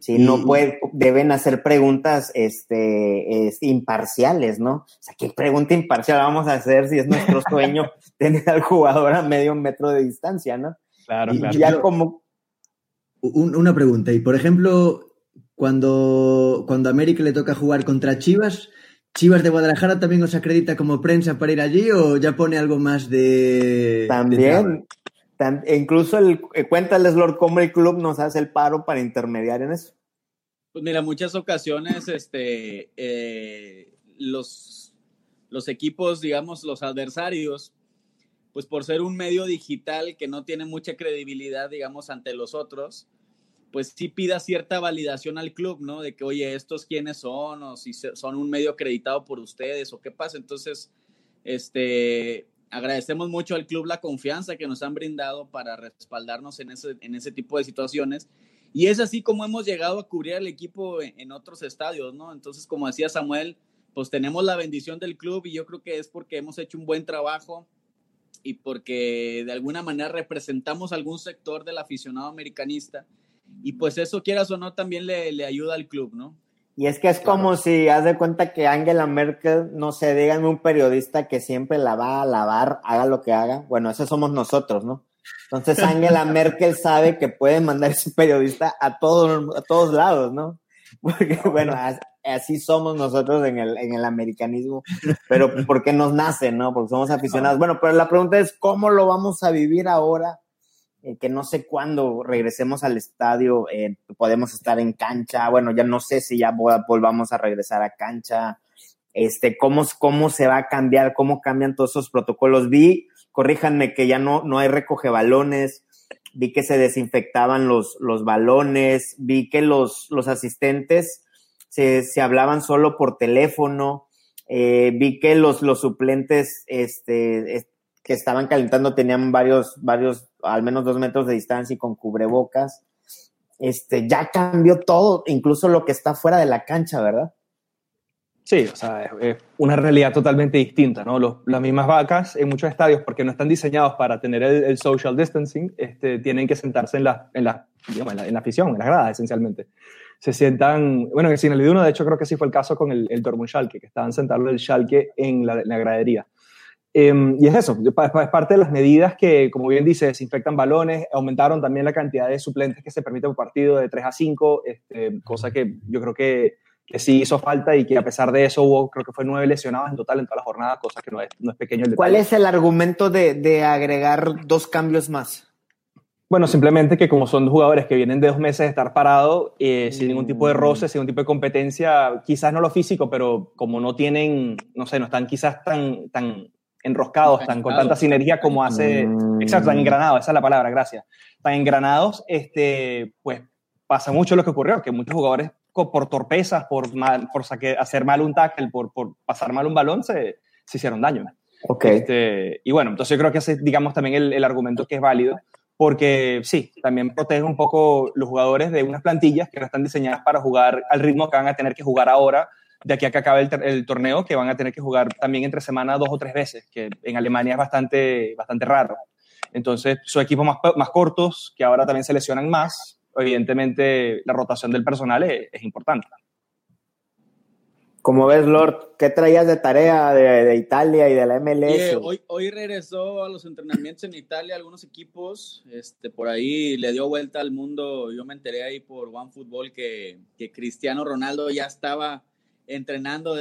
Sí, no puede, deben hacer preguntas este, imparciales, ¿no? O sea, ¿qué pregunta imparcial vamos a hacer si es nuestro sueño tener al jugador a medio metro de distancia, ¿no? Claro, claro. Ya como... una pregunta, y por ejemplo, cuando, cuando a América le toca jugar contra Chivas, ¿Chivas de Guadalajara también os acredita como prensa para ir allí o ya pone algo más de... También, incluso el, eh, cuéntales, Lord, cómo el club nos hace el paro para intermediar en eso. Pues mira, muchas ocasiones este, eh, los, los equipos, digamos, los adversarios, pues por ser un medio digital que no tiene mucha credibilidad, digamos, ante los otros, pues sí pida cierta validación al club, ¿no? De que, oye, estos quiénes son, o si son un medio acreditado por ustedes, o qué pasa. Entonces, este, agradecemos mucho al club la confianza que nos han brindado para respaldarnos en ese, en ese tipo de situaciones. Y es así como hemos llegado a cubrir al equipo en, en otros estadios, ¿no? Entonces, como decía Samuel, pues tenemos la bendición del club y yo creo que es porque hemos hecho un buen trabajo y porque de alguna manera representamos algún sector del aficionado americanista. Y pues eso, quieras o no, también le, le ayuda al club, ¿no? Y es que es como si haz de cuenta que Angela Merkel, no sé, díganme un periodista que siempre la va a lavar, haga lo que haga. Bueno, eso somos nosotros, ¿no? Entonces Angela Merkel sabe que puede mandar ese periodista a todos, a todos lados, ¿no? Porque, bueno, así somos nosotros en el, en el americanismo, pero porque nos nace, ¿no? Porque somos aficionados. Bueno, pero la pregunta es, ¿cómo lo vamos a vivir ahora? Eh, que no sé cuándo regresemos al estadio, eh, podemos estar en cancha, bueno, ya no sé si ya volvamos a regresar a cancha, este, cómo, cómo se va a cambiar, cómo cambian todos esos protocolos. Vi, corríjanme que ya no, no hay recoge balones, vi que se desinfectaban los, los balones, vi que los, los asistentes se, hablaban solo por teléfono. Eh, vi que los, los suplentes este, que estaban calentando tenían varios, varios, al menos dos metros de distancia y con cubrebocas. Este, ya cambió todo, incluso lo que está fuera de la cancha, ¿verdad? Sí, o sea, es, una realidad totalmente distinta, ¿no? Las mismas vacas en muchos estadios, porque no están diseñados para tener el, social distancing, este, tienen que sentarse en la, en, en, la, en la afición, en las gradas, esencialmente. Se sientan, bueno, en el uno, de hecho, creo que sí fue el caso con el, el Dortmund Schalke, que estaban sentados el Schalke en la, en la gradería. Em, y es eso, es parte de las medidas que, como bien dice, desinfectan balones, aumentaron también la cantidad de suplentes que se permite por partido de 3 a 5, este, cosa que yo creo que, que, sí hizo falta y que a pesar de eso hubo, creo que fue nueve lesionados en total en toda la jornada, cosa que no es, no es pequeño el ¿Cuál es el argumento de, de agregar dos cambios más? Bueno, simplemente que como son jugadores que vienen de dos meses de estar parados, eh, sin ningún tipo de roce, sin ningún tipo de competencia, quizás no lo físico, pero como no tienen, no sé, no están quizás tan, tan enroscados, tan, con tanta sinergia como hace, mm. exacto, tan engranados, esa es la palabra, gracias, tan engranados, este, pues pasa mucho lo que ocurrió, que muchos jugadores por torpezas, por, por hacer mal un tackle, por, por, pasar mal un balón, se, se hicieron daño. Okay. Este, y bueno, entonces yo creo que ese digamos, también el, el, argumento que es válido, porque sí, también protege un poco los jugadores de unas plantillas que no están diseñadas para jugar al ritmo que van a tener que jugar ahora de aquí a que acabe el, torneo, que van a tener que jugar también entre semana dos o tres veces, que en Alemania es bastante, bastante raro. Entonces, son equipos más, más cortos, que ahora también se lesionan más. Evidentemente, la rotación del personal es, importante. Como ves, Lord, ¿qué traías de tarea de, Italia y de la MLS? hoy, hoy regresó a los entrenamientos en Italia algunos equipos. Este, por ahí le dio vuelta al mundo. Yo me enteré ahí por OneFootball que, que Cristiano Ronaldo ya estaba entrenando.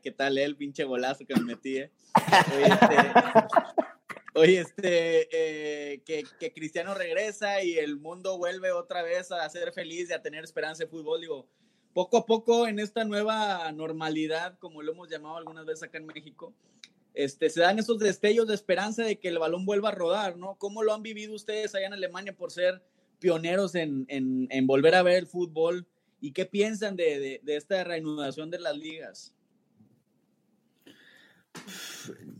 ¿Qué tal el pinche golazo que me metí? Eh? Oye, este, eh, que, que, Cristiano regresa y el mundo vuelve otra vez a ser feliz y a tener esperanza de fútbol. Digo, poco a poco en esta nueva normalidad, como lo hemos llamado algunas veces acá en México, este, se dan esos destellos de esperanza de que el balón vuelva a rodar, ¿no? ¿Cómo lo han vivido ustedes allá en Alemania por ser pioneros en, en, volver a ver el fútbol? ¿Y qué piensan de, de, esta reanudación de las ligas?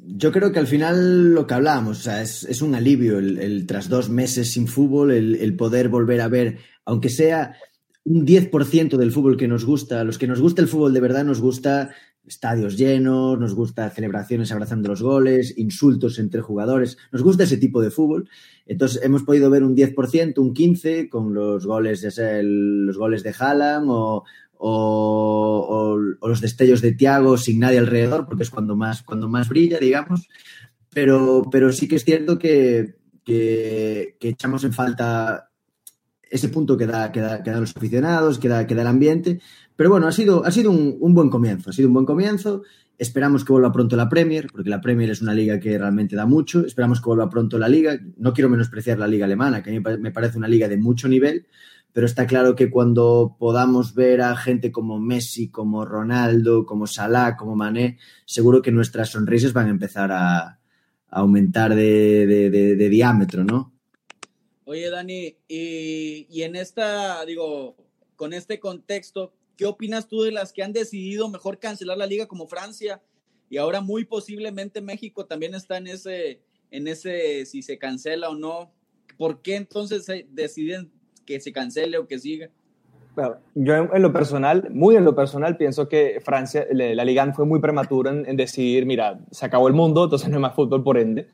Yo creo que al final lo que hablábamos, o sea, es, es un alivio el, tras dos meses sin fútbol, el, poder volver a ver, aunque sea un 10% del fútbol que nos gusta, los que nos gusta el fútbol de verdad nos gusta estadios llenos, nos gusta celebraciones abrazando los goles, insultos entre jugadores, nos gusta ese tipo de fútbol. Entonces hemos podido ver un 10%, un 15% con los goles, ya sea los goles de Haaland o, o, o, los destellos de Thiago sin nadie alrededor, porque es cuando más, cuando más brilla, digamos. Pero, pero sí que es cierto que, que, que echamos en falta ese punto que da, que los aficionados, que da, el ambiente. Pero bueno, ha sido, ha sido un, un, buen comienzo, ha sido un buen comienzo. Esperamos que vuelva pronto la Premier, porque la Premier es una liga que realmente da mucho. Esperamos que vuelva pronto la liga. No quiero menospreciar la liga alemana, que a mí me parece una liga de mucho nivel, pero está claro que cuando podamos ver a gente como Messi, como Ronaldo, como Salah, como Mané, seguro que nuestras sonrisas van a empezar a, aumentar de, de, diámetro, ¿no? Oye, Dani, y, y en esta, digo, con este contexto, ¿Qué opinas tú de las que han decidido mejor cancelar la liga como Francia? Y ahora muy posiblemente México también está en ese, en ese si se cancela o no. ¿Por qué entonces deciden que se cancele o que siga? Yo en, lo personal, muy en lo personal, pienso que Francia, la Liga fue muy prematura en, en, decidir, mira, se acabó el mundo, entonces no hay más fútbol por ende,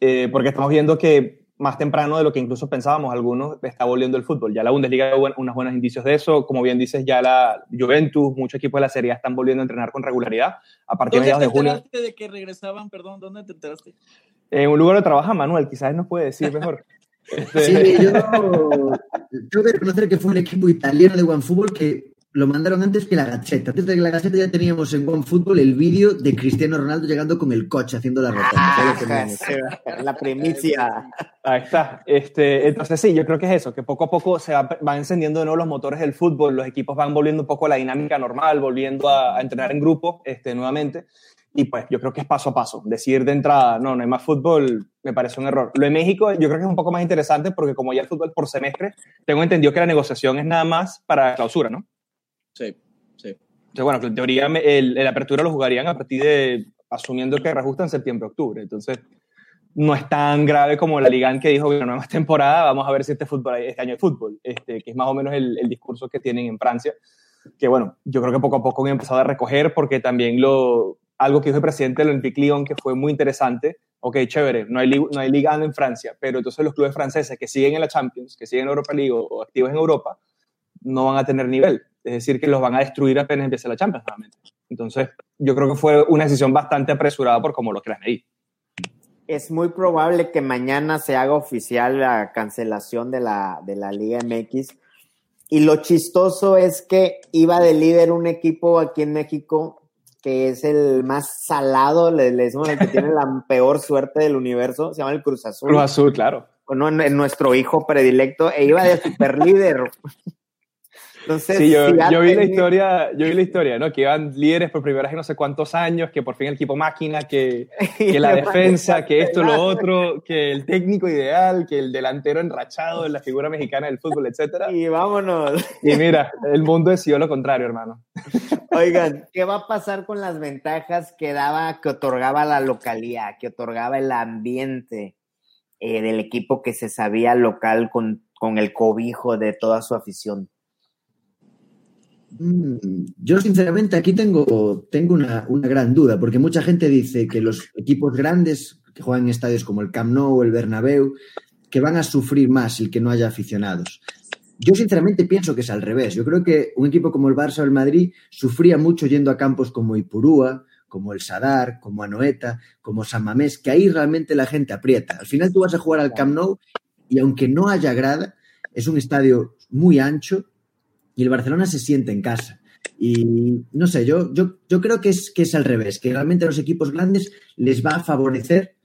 eh, porque estamos viendo que más temprano de lo que incluso pensábamos algunos, está volviendo el fútbol. Ya la Bundesliga da unos buenos indicios de eso. Como bien dices, ya la Juventus, muchos equipos de la Serie A están volviendo a entrenar con regularidad a partir de mediados de junio. ¿Dónde te de que regresaban? Perdón, ¿dónde te enteraste? En un lugar de trabajo, Manuel, quizás nos puede decir mejor. Este... Sí, yo tengo que reconocer que fue un equipo italiano de OneFootball que lo mandaron antes que la Gaceta. Antes de que la Gaceta ya teníamos en OneFootball el vídeo de Cristiano Ronaldo llegando con el coche haciendo la rotonda. Ah, la primicia. Ahí está. Este, entonces sí, yo creo que es eso, que poco a poco se va, van encendiendo de nuevo los motores del fútbol, los equipos van volviendo un poco a la dinámica normal, volviendo a, a entrenar en grupo este, nuevamente. Y pues yo creo que es paso a paso. Decir de entrada, no, no hay más fútbol, me parece un error. Lo de México yo creo que es un poco más interesante porque como ya el fútbol por semestre, tengo entendido que la negociación es nada más para clausura, ¿no? Sí, sí. Entonces, bueno, en teoría el, el apertura lo jugarían a partir de, asumiendo que reajusta en septiembre-octubre. Entonces, no es tan grave como la Liga que dijo, bueno, no hay más temporada, vamos a ver si este, fútbol, este año es fútbol, este, que es más o menos el, el discurso que tienen en Francia. que bueno, yo creo que poco a poco han empezado a recoger porque también lo, algo que dijo el presidente del Olympique Lyon que fue muy interesante, ok, chévere, no hay, no hay Liga en Francia, pero entonces los clubes franceses que siguen en la Champions, que siguen en Europa League o, activos en Europa, no van a tener nivel. Es decir, que los van a destruir apenas empiece la Champions nuevamente. Entonces, yo creo que fue una decisión bastante apresurada por cómo lo crean ahí. Es muy probable que mañana se haga oficial la cancelación de la, de la Liga MX. Y lo chistoso es que iba de líder un equipo aquí en México que es el más salado, le, decimos el que tiene la peor suerte del universo, se llama el Cruz Azul. Cruz Azul, claro. Bueno, en, nuestro hijo predilecto, e iba de super líder. Entonces, sí, yo, vi la historia, yo vi la historia, ¿no? Que iban líderes por primera vez en no sé cuántos años, que por fin el equipo máquina, que, que la defensa, que esto, lo otro, que el técnico ideal, que el delantero enrachado en la figura mexicana del fútbol, etcétera. Y vámonos. Y mira, el mundo decidió lo contrario, hermano. Oigan, ¿qué va a pasar con las ventajas que daba, que otorgaba la localidad, que otorgaba el ambiente eh, del equipo que se sabía local con, con el cobijo de toda su afición? Mm, yo sinceramente aquí tengo, tengo una, gran duda, porque mucha gente dice que los equipos grandes que juegan en estadios como el Camp Nou o el Bernabéu, que van a sufrir más el que no haya aficionados. Yo sinceramente pienso que es al revés. Yo creo que un equipo como el Barça o el Madrid sufría mucho yendo a campos como Ipurúa, como el Sadar, como Anoeta, como San Mamés, que ahí realmente la gente aprieta. Al final tú vas a jugar al Camp Nou y aunque no haya grada, es un estadio muy ancho y el Barcelona se siente en casa. Y no sé, yo, yo, yo creo que es, que es al revés, que realmente a los equipos grandes les va a favorecer,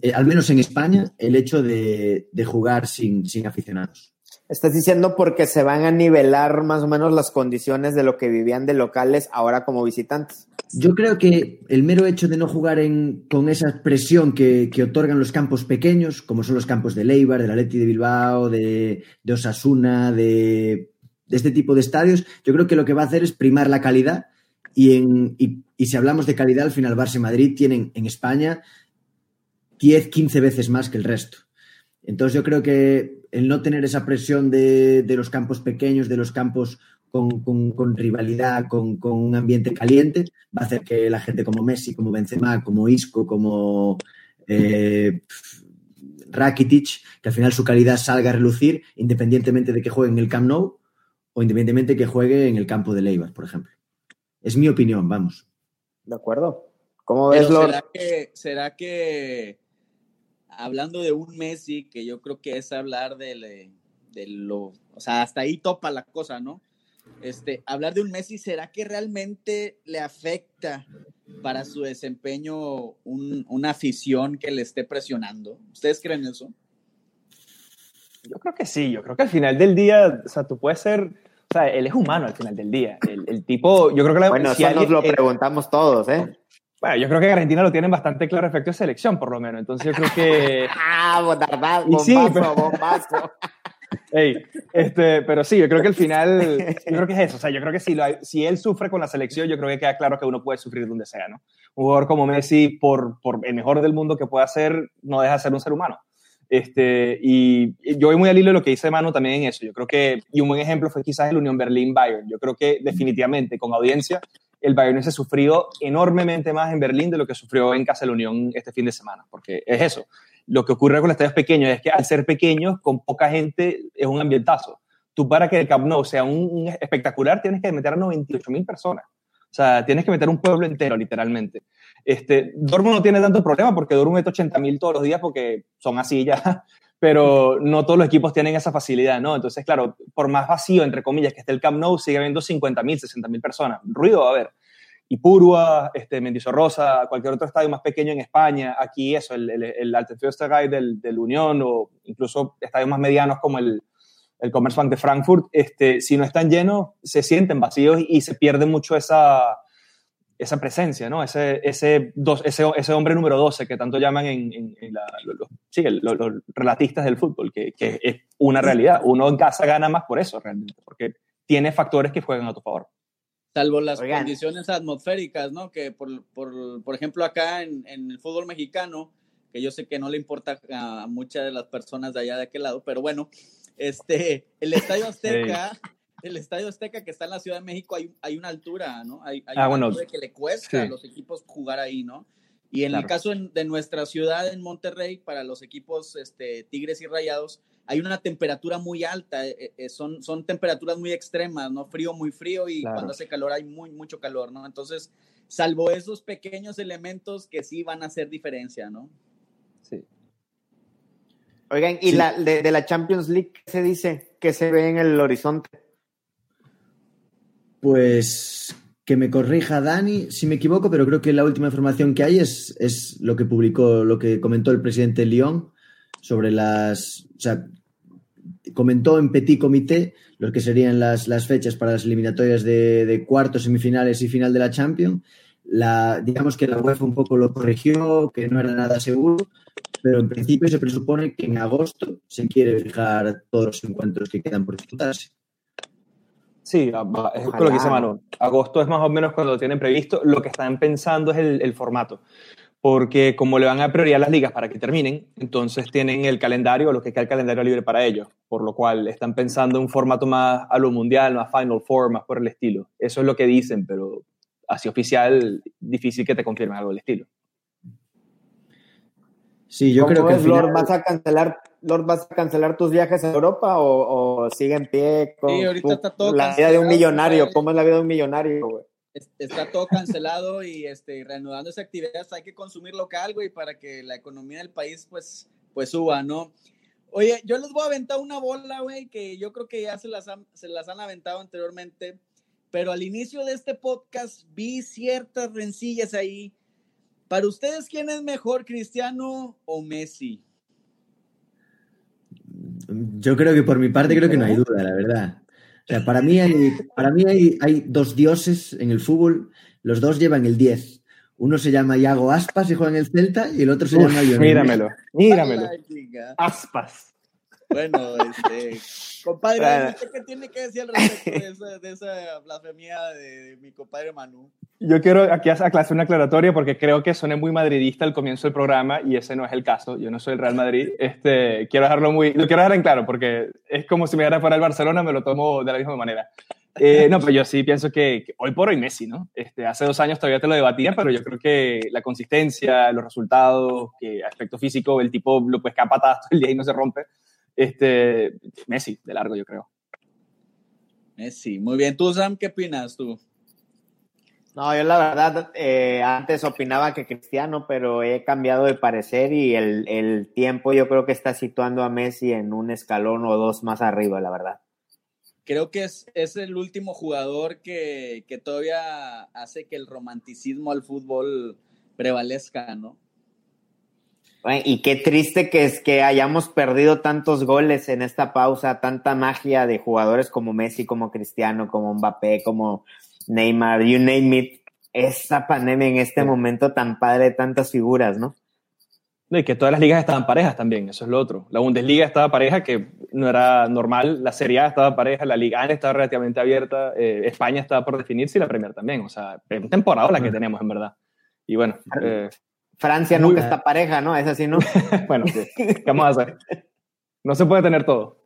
eh, al menos en España, el hecho de, jugar sin, sin aficionados. Estás diciendo porque se van a nivelar más o menos las condiciones de lo que vivían de locales ahora como visitantes. Yo creo que el mero hecho de no jugar en, con esa presión que, que, otorgan los campos pequeños, como son los campos de Leibar, de la Leti de Bilbao, de, de Osasuna, de de este tipo de estadios, yo creo que lo que va a hacer es primar la calidad y, en, y, si hablamos de calidad, al final Barça Madrid tienen en España 10, 15 veces más que el resto. Entonces yo creo que el no tener esa presión de, los campos pequeños, de los campos con, rivalidad, con, un ambiente caliente, va a hacer que la gente como Messi, como Benzema, como Isco, como eh, Rakitic, que al final su calidad salga a relucir, independientemente de que jueguen en el Camp Nou, o independientemente que juegue en el campo de Leibar, por ejemplo. Es mi opinión, vamos. De acuerdo. ¿Cómo ves, ¿será que, ¿Será que, hablando de un Messi, que yo creo que es hablar de, lo, o sea, hasta ahí topa la cosa, ¿no? Este, hablar de un Messi, ¿será que realmente le afecta para su desempeño una afición que le esté presionando? ¿Ustedes creen eso? Yo creo que sí, yo creo que al final del día, o sea, tú puedes ser, o sea, él es humano al final del día. El, tipo, yo creo que... La, bueno, eso nos lo preguntamos todos, ¿eh? Bueno, yo creo que Argentina lo tienen bastante claro efecto de selección, por lo menos. Entonces yo creo que... ah, bombazo, sí, pero... bombazo. Ey, este, pero sí, yo creo que al final, yo creo que es eso. O sea, yo creo que si, lo, si él sufre con la selección, yo creo que queda claro que uno puede sufrir donde sea, ¿no? Un jugador como Messi, por, por el mejor del mundo que pueda ser, no deja de ser un ser humano. Este, y yo voy muy al hilo de lo que dice Manu también en eso. Yo creo que, y un buen ejemplo fue quizás el Unión Berlín-Bayern. Yo creo que definitivamente con audiencia el Bayern se sufrió enormemente más en Berlín de lo que sufrió en Casa de la Unión este fin de semana, porque es eso. Lo que ocurre con los estadios pequeños es que al ser pequeños, con poca gente, es un ambientazo. Tú para que el Camp Nou sea un, espectacular tienes que meter a 98 mil personas. O sea, tienes que meter un pueblo entero, literalmente. Este, Dortmund no tiene tanto problema porque Dortmund mete 80 mil todos los días porque son así ya, pero no todos los equipos tienen esa facilidad, ¿no? Entonces, claro, por más vacío, entre comillas, que esté el Camp Nou, sigue habiendo 50 mil, 60 mil personas. Ruido a haber. Y Purua, este, Mendizorrosa, cualquier otro estadio más pequeño en España, aquí eso, el, el, el del, del Unión o incluso estadios más medianos como el, el Commerzbank de Frankfurt, este, si no están llenos, se sienten vacíos y se pierde mucho esa, esa presencia, ¿no? Ese, ese, dos, ese, ese, hombre número 12 que tanto llaman en, en, la, los, sí, los, relatistas del fútbol, que, que, es una realidad. Uno en casa gana más por eso, realmente, porque tiene factores que juegan a tu favor. Salvo las condiciones atmosféricas, ¿no? Que, por, por, por ejemplo, acá en, en, el fútbol mexicano, que yo sé que no le importa a muchas de las personas de allá de aquel lado, pero bueno, este, el Estadio Azteca el Estadio Azteca que está en la Ciudad de México hay, hay una altura, ¿no? Hay, hay Ah, una bueno, altura que le cuesta a los equipos jugar ahí, ¿no? Y en el Claro. caso en- de nuestra ciudad, en Monterrey, para los equipos este, Tigres y Rayados, hay una temperatura muy alta, eh, eh, son, son temperaturas muy extremas, ¿no? Frío, muy frío y Claro. cuando hace calor hay muy, mucho calor, ¿no? Entonces, salvo esos pequeños elementos que sí van a hacer diferencia, ¿no? Sí. Oigan, ¿y Sí. la, de, de la Champions League qué se dice? ¿Qué se ve en el horizonte? Pues que me corrija Dani si me equivoco, pero creo que la última información que hay es, es lo que publicó, lo que comentó el presidente Lyon sobre las. O sea, comentó en Petit Comité lo que serían las, las fechas para las eliminatorias de, de cuartos, semifinales y final de la Champions. La, digamos que la UEFA un poco lo corrigió, que no era nada seguro, pero en principio se presupone que en agosto se quiere fijar todos los encuentros que quedan por disputarse. Sí, a- va- es Ojalá, lo que dice ¿no? Manu. Agosto es más o menos cuando lo tienen previsto. Lo que están pensando es el, el formato. Porque como le van a prioridad las ligas para que terminen, entonces tienen el calendario, lo que queda el calendario libre para ellos. Por lo cual están pensando en un formato más a lo mundial, más Final Four, más por el estilo. Eso es lo que dicen, pero así oficial, difícil que te confirmen algo del estilo. Sí, yo ¿Cómo creo que al final- Lord? ¿Vas a cancelar, Lord, vas a cancelar tus viajes a Europa o, o sigue en pie con Sí, ahorita tu- está todo la vida de un cancelado, millonario? güey. ¿Cómo es la vida de un millonario, güey? Es- Está todo cancelado y este, reanudando esa actividad, hay que consumir local, güey, para que la economía del país, pues, pues suba, ¿no? Oye, yo les voy a aventar una bola, güey, que yo creo que ya se las han, se las han aventado anteriormente, pero al inicio de este podcast vi ciertas rencillas ahí. Para ustedes, ¿quién es mejor, Cristiano o Messi? Yo creo que por mi parte creo que no hay duda, la verdad. O sea, para mí hay, para mí hay, hay dos dioses en el fútbol, los dos llevan el 10. Uno se llama Iago Aspas y juega en el Celta y el otro se Uf, llama Lionel míramelo, míramelo. Aspas. Bueno, este, compadre, Bueno. ¿usted qué tiene que decir al respecto de esa, de esa blasfemia de mi compadre Manu? Yo quiero aquí hacer una aclaratoria porque creo que soné muy madridista al comienzo del programa y ese no es el caso. Yo no soy el Real Madrid. Este, quiero dejarlo muy, lo quiero dejar en claro porque es como si me diera fuera el Barcelona, me lo tomo de la misma manera. Eh, no, pero yo sí pienso que, que hoy por hoy Messi, ¿no? Este, hace dos años todavía te lo debatía, pero yo creo que la consistencia, los resultados, que aspecto físico, el tipo lo puede escapar todo el día y no se rompe. Este, Messi, de largo, yo creo. Messi, muy bien. ¿Tú, Sam, qué opinas tú? No, yo la verdad eh, antes opinaba que Cristiano, pero he cambiado de parecer y el, el tiempo yo creo que está situando a Messi en un escalón o dos más arriba, la verdad. Creo que es, es el último jugador que, que todavía hace que el romanticismo al fútbol prevalezca, ¿no? Y qué triste que es que hayamos perdido tantos goles en esta pausa, tanta magia de jugadores como Messi, como Cristiano, como Mbappé, como Neymar, you name it. Esta pandemia en este momento tan padre de tantas figuras, ¿no? No, y que todas las ligas estaban parejas también, eso es lo otro. La Bundesliga estaba pareja, que no era normal, la Serie A estaba pareja, la Liga A estaba relativamente abierta, eh, España estaba por definirse y la Premier también. O sea, es temporada la que tenemos, en verdad. Y bueno, eh, Francia Muy nunca bien. está pareja, ¿no? Es así, ¿no? bueno, sí, ¿qué vamos a hacer? No se puede tener todo.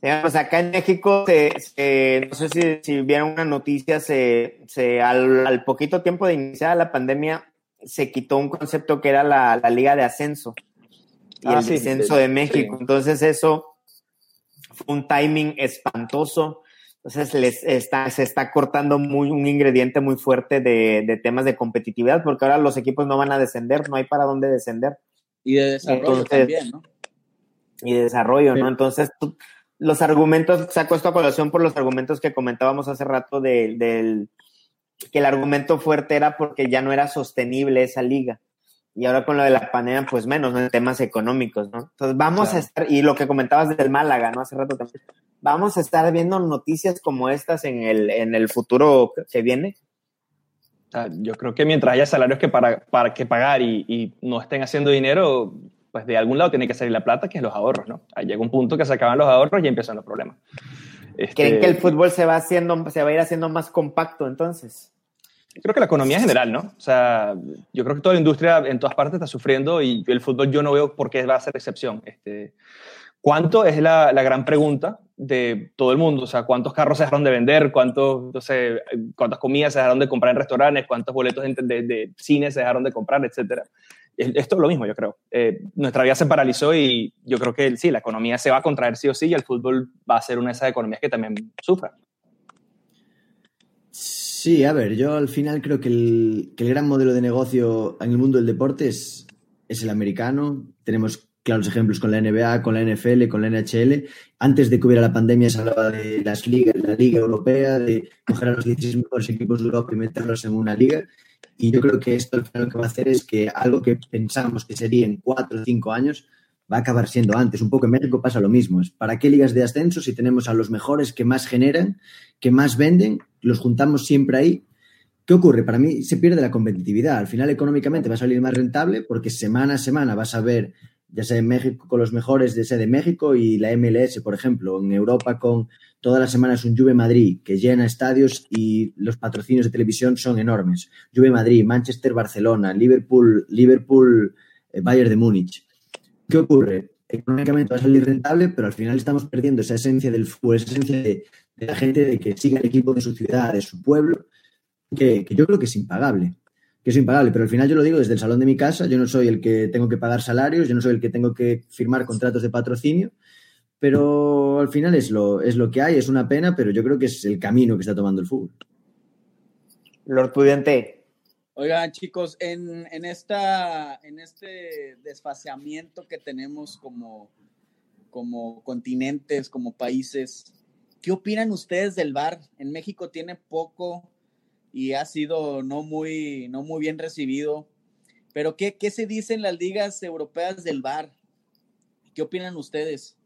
Pues acá en México, se- se- no sé si, si vieron una noticia, se, se- al, al poquito tiempo de iniciar la pandemia, se quitó un concepto que era la, la Liga de Ascenso y Ah, el sí, descenso sí, de México. sí. Entonces eso fue un timing espantoso. Entonces les está, se está cortando muy, un ingrediente muy fuerte de, de temas de competitividad, porque ahora los equipos no van a descender, no hay para dónde descender Y de desarrollo Entonces, también, ¿no? y de desarrollo, Sí. ¿no? Entonces, tú- los argumentos, saco esto a colación por los argumentos que comentábamos hace rato de- del que el argumento fuerte era porque ya no era sostenible esa liga. Y ahora con lo de la pandemia, pues menos, ¿no? En temas económicos, ¿no? Entonces vamos Claro. a estar, y lo que comentabas del Málaga, ¿no? Hace rato también, vamos a estar viendo noticias como estas en el, en el futuro que viene. Yo creo que mientras haya salarios que, para, para que pagar y, y no estén haciendo dinero, pues de algún lado tiene que salir la plata, que es los ahorros, ¿no? Ahí llega un punto que se acaban los ahorros y empiezan los problemas. Este, ¿Creen que el fútbol se va haciendo, se va a ir haciendo más compacto entonces? Creo que la economía en general, ¿no? O sea, yo creo que toda la industria en todas partes está sufriendo y el fútbol yo no veo por qué va a ser excepción. Este, ¿Cuánto es la, la gran pregunta? de todo el mundo, o sea, cuántos carros se dejaron de vender, cuántos, sé, cuántas comidas se dejaron de comprar en restaurantes, cuántos boletos de, de, cine se dejaron de comprar, etcétera. Esto es lo mismo, yo creo. Eh, nuestra vida se paralizó y yo creo que sí, la economía se va a contraer sí o sí y el fútbol va a ser una de esas economías que también sufra. Sí, a ver, yo al final creo que el, que el gran modelo de negocio en el mundo del deporte es, es el americano. Tenemos claros ejemplos con la NBA, con la NFL, con la NHL. Antes de que hubiera la pandemia se hablaba de las ligas, la Liga Europea, de coger a los 16 mejores equipos de Europa y meterlos en una liga. Y yo creo que esto lo que va a hacer es que algo que pensamos que sería en cuatro o cinco años va a acabar siendo antes. Un poco en México pasa lo mismo. ¿Para qué ligas de ascenso si tenemos a los mejores que más generan, que más venden, los juntamos siempre ahí? ¿Qué ocurre? Para mí se pierde la competitividad. Al final económicamente va a salir más rentable porque semana a semana vas a ver ya sea en México con los mejores de ese de México y la MLS, por ejemplo, en Europa con todas las semanas un Juve Madrid que llena estadios y los patrocinios de televisión son enormes. Juve Madrid, Manchester, Barcelona, Liverpool, Liverpool, eh, Bayern de Múnich. ¿Qué ocurre? Económicamente va a salir rentable, pero al final estamos perdiendo esa esencia del fútbol, esa esencia de, la gente de que siga el equipo de su ciudad, de su pueblo, que yo creo que es impagable que es impagable, pero al final yo lo digo desde el salón de mi casa, yo no soy el que tengo que pagar salarios, yo no soy el que tengo que firmar contratos de patrocinio, pero al final es lo, es lo que hay, es una pena, pero yo creo que es el camino que está tomando el fútbol. Lord Pudiente. Oigan, chicos, en, esta, en este desfaseamiento que tenemos como, como continentes, como países, ¿qué opinan ustedes del VAR? En México tiene poco y ha sido no muy, no muy bien recibido. Pero ¿qué, ¿qué se dice en las ligas europeas del VAR? ¿Qué opinan ustedes?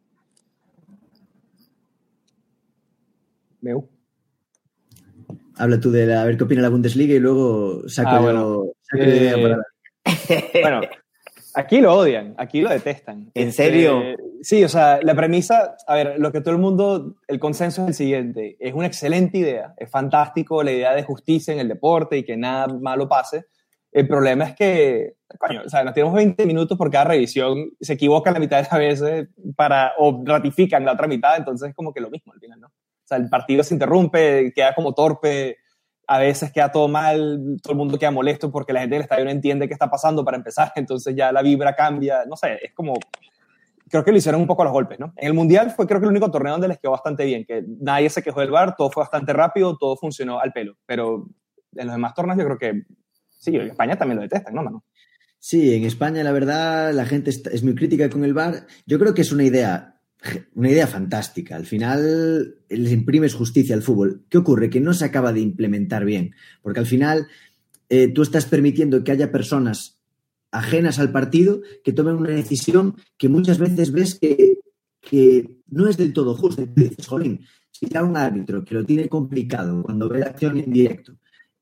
Meu. Habla tú de la, a ver qué opina la Bundesliga y luego saco, ah, bueno. idea para... bueno, Aquí lo odian, aquí lo detestan. ¿En serio? Este, sí, o sea, la premisa, a ver, lo que todo el mundo, el consenso es el siguiente, es una excelente idea, es fantástico la idea de justicia en el deporte y que nada malo pase. El problema es que, coño, o sea, nos tenemos 20 minutos por cada revisión, se equivocan la mitad de las veces para, o ratifican la otra mitad, entonces es como que lo mismo al final, ¿no? Sea, el partido se interrumpe, queda como torpe, a veces queda todo mal, todo el mundo queda molesto porque la gente del estadio no entiende qué está pasando para empezar, entonces ya la vibra cambia, no sé, es como, creo que lo hicieron un poco a los golpes, ¿no? En el Mundial fue creo que el único torneo donde les quedó bastante bien, que nadie se quejó del bar, todo fue bastante rápido, todo funcionó al pelo, pero en los demás torneos yo creo que, sí, en España también lo detestan, ¿no, mano? Sí, en España la verdad la gente es muy crítica con el bar. Yo creo que es una idea una idea fantástica. Al final les imprimes justicia al fútbol. ¿Qué ocurre? Que no se acaba de implementar bien, porque al final eh, tú estás permitiendo que haya personas ajenas al partido que tomen una decisión que muchas veces ves que, no es del todo justa. dices, jolín, si hay un árbitro que lo tiene complicado cuando ve la acción en directo,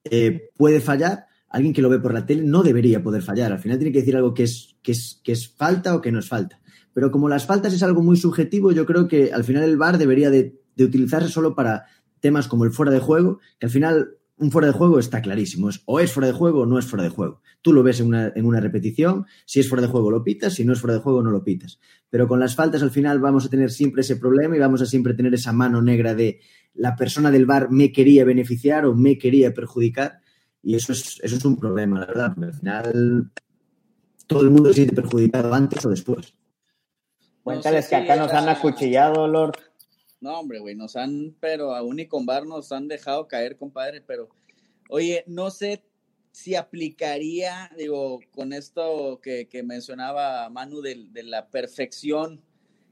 eh, puede fallar, alguien que lo ve por la tele no debería poder fallar. Al final tiene que decir algo que es, que es, que es falta o que no es falta. Pero como las faltas es algo muy subjetivo, yo creo que al final el VAR debería de, utilizarse solo para temas como el fuera de juego, que al final un fuera de juego está clarísimo. Es, o es fuera de juego o no es fuera de juego. Tú lo ves en una, en una, repetición, si es fuera de juego lo pitas, si no es fuera de juego no lo pitas. Pero con las faltas al final vamos a tener siempre ese problema y vamos a siempre tener esa mano negra de la persona del bar me quería beneficiar o me quería perjudicar. Y eso es, eso es un problema, la verdad, al final todo el mundo se siente perjudicado antes o después. Cuéntales que acá nos han acuchillado, Lord. No, hombre, güey, nos han, pero aún y con bar nos han dejado caer, compadre, pero, oye, no sé si aplicaría, digo, con esto que, mencionaba Manu de, la perfección,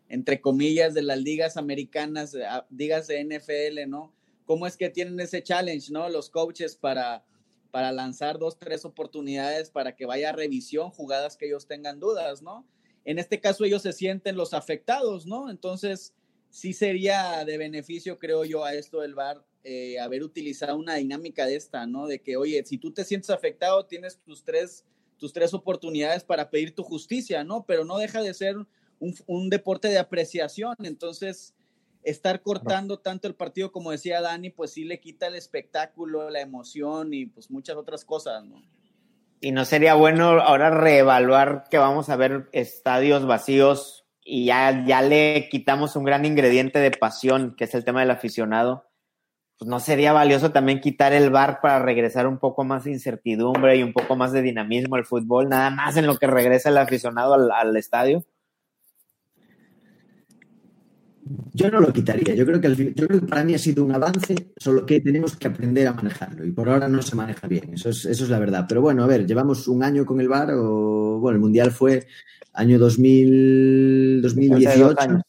entre comillas, de las ligas americanas, ligas de NFL, ¿no? ¿Cómo es que tienen ese challenge, ¿no? Los coaches para, para lanzar dos, tres oportunidades para que vaya a revisión, jugadas que ellos tengan dudas, ¿no? En este caso ellos se sienten los afectados, ¿no? Entonces, sí sería de beneficio, creo yo, a esto del VAR, eh, haber utilizado una dinámica de esta, ¿no? De que, oye, si tú te sientes afectado, tienes tus tres, tus tres oportunidades para pedir tu justicia, ¿no? Pero no deja de ser un, deporte de apreciación, entonces estar cortando tanto el partido como decía Dani, pues sí le quita el espectáculo, la emoción y pues muchas otras cosas, ¿no? Y no sería bueno ahora reevaluar que vamos a ver estadios vacíos y ya, ya le quitamos un gran ingrediente de pasión, que es el tema del aficionado, pues no sería valioso también quitar el bar para regresar un poco más de incertidumbre y un poco más de dinamismo al fútbol, nada más en lo que regresa el aficionado al, estadio. Yo no lo quitaría. Yo creo, que yo creo que para mí ha sido un avance, solo que tenemos que aprender a manejarlo. Y por ahora no se maneja bien. Eso es, eso es la verdad. Pero bueno, a ver, llevamos un año con el bar, o bueno, el Mundial fue año 2000, 2018.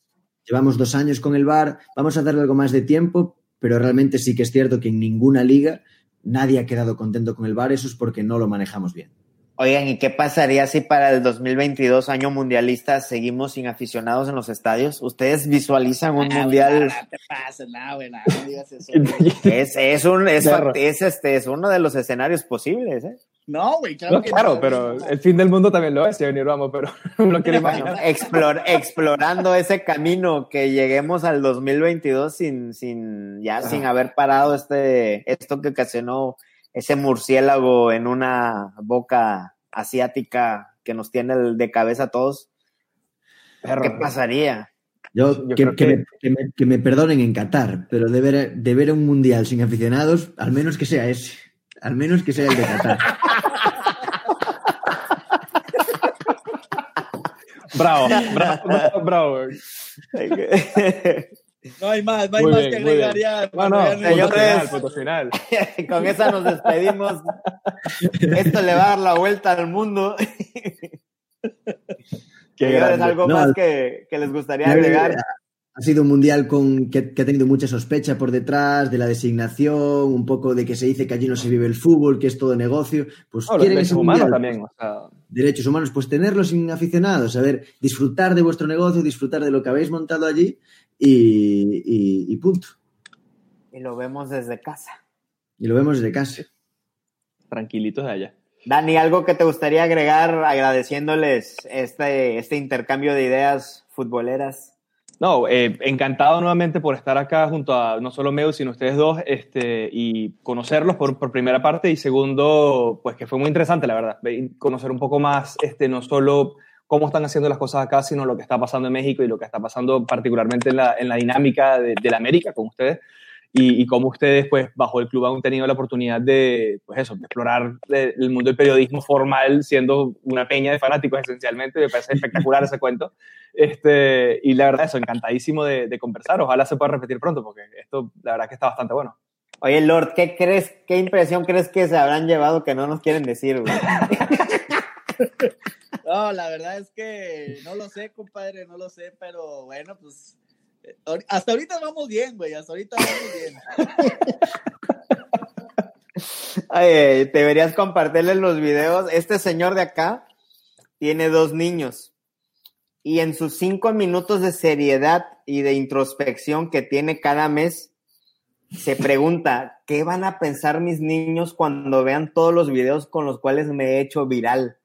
Llevamos dos años con el VAR. Vamos a darle algo más de tiempo, pero realmente sí que es cierto que en ninguna liga nadie ha quedado contento con el VAR. Eso es porque no lo manejamos bien. Oigan, ¿y qué pasaría si para el 2022, año mundialista, seguimos sin aficionados en los estadios? ¿Ustedes visualizan un ah, mundial? No te pases, güey, no, digas eso. es, es, un, es, es, este, es uno de los escenarios posibles, ¿eh? No, güey, claro. claro, pero el fin del mundo también lo es, venir vamos, pero no lo quiero imaginar. explorando ese camino que lleguemos al 2022 sin, sin, ya sin haber parado este, esto que ocasionó ese murciélago en una boca asiática que nos tiene de cabeza a todos. ¿Qué pasaría? Yo, que, me, perdonen en Qatar, pero de ver, de ver un mundial sin aficionados, al menos que sea ese. Al menos que sea el de Qatar. bravo, bravo, bravo. No hay más, no hay más que agregar ya. No, no, final, final. Con esa nos despedimos. Esto le va a dar la vuelta al mundo. ¿Qué algo más que, que, les gustaría agregar? Ha sido un mundial con, que, ha tenido mucha sospecha por detrás de la designación, un poco de que se dice que allí no se vive el fútbol, que es todo negocio. Pues derechos humanos también. Derechos humanos, pues tenerlos sin aficionados, a ver, disfrutar de vuestro negocio, disfrutar de lo que habéis montado allí y, punto. Y lo vemos desde casa. Y lo vemos desde casa. Tranquilitos de allá. Dani, ¿algo que te gustaría agregar agradeciéndoles este, este intercambio de ideas futboleras? No, eh, encantado nuevamente por estar acá junto a no solo Meu, sino ustedes dos, este, y conocerlos por, por, primera parte, y segundo, pues que fue muy interesante, la verdad, conocer un poco más, este, no solo cómo están haciendo las cosas acá, sino lo que está pasando en México y lo que está pasando particularmente en la, en la dinámica de, de, la América con ustedes y, cómo ustedes, pues, bajo el club han tenido la oportunidad de, pues eso, de explorar el mundo del periodismo formal siendo una peña de fanáticos esencialmente. Me parece espectacular ese cuento. Este, y la verdad, eso, encantadísimo de, de, conversar. Ojalá se pueda repetir pronto, porque esto, la verdad, que está bastante bueno. Oye, Lord, ¿qué crees, qué impresión crees que se habrán llevado que no nos quieren decir, güey? No, la verdad es que no lo sé, compadre, no lo sé, pero bueno, pues hasta ahorita vamos bien, güey. Hasta ahorita vamos bien. Ay, deberías compartirles los videos. Este señor de acá tiene dos niños. Y en sus cinco minutos de seriedad y de introspección que tiene cada mes, se pregunta, ¿qué van a pensar mis niños cuando vean todos los videos con los cuales me he hecho viral?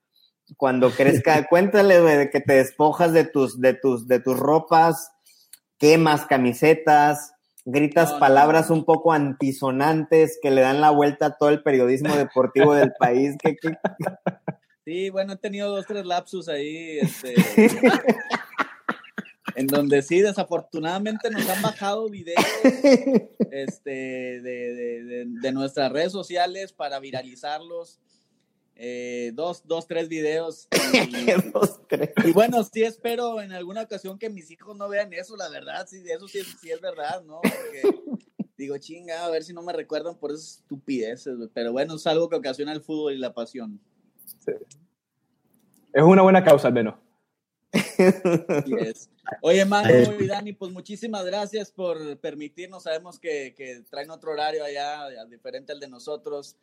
Cuando crezca, cuéntale de que te despojas de tus, de tus, de tus ropas, quemas camisetas, gritas palabras un poco antisonantes que le dan la vuelta a todo el periodismo deportivo del país. Sí, bueno, he tenido dos, tres lapsus ahí, este, en donde sí, desafortunadamente nos han bajado videos este, de nuestras redes sociales para viralizarlos. Eh, dos, dos, tres videos. Y, bueno, sí espero en alguna ocasión que mis hijos no vean eso, la verdad, sí, eso sí, es verdad, ¿no? Porque digo, chinga, a ver si no me recuerdan por esas estupideces, pero bueno, es algo que ocasiona el fútbol y la pasión. Es una buena causa, al menos. Oye, Manu y Dani, pues muchísimas gracias por permitirnos. Sabemos que, que, traen otro horario allá, diferente al de nosotros.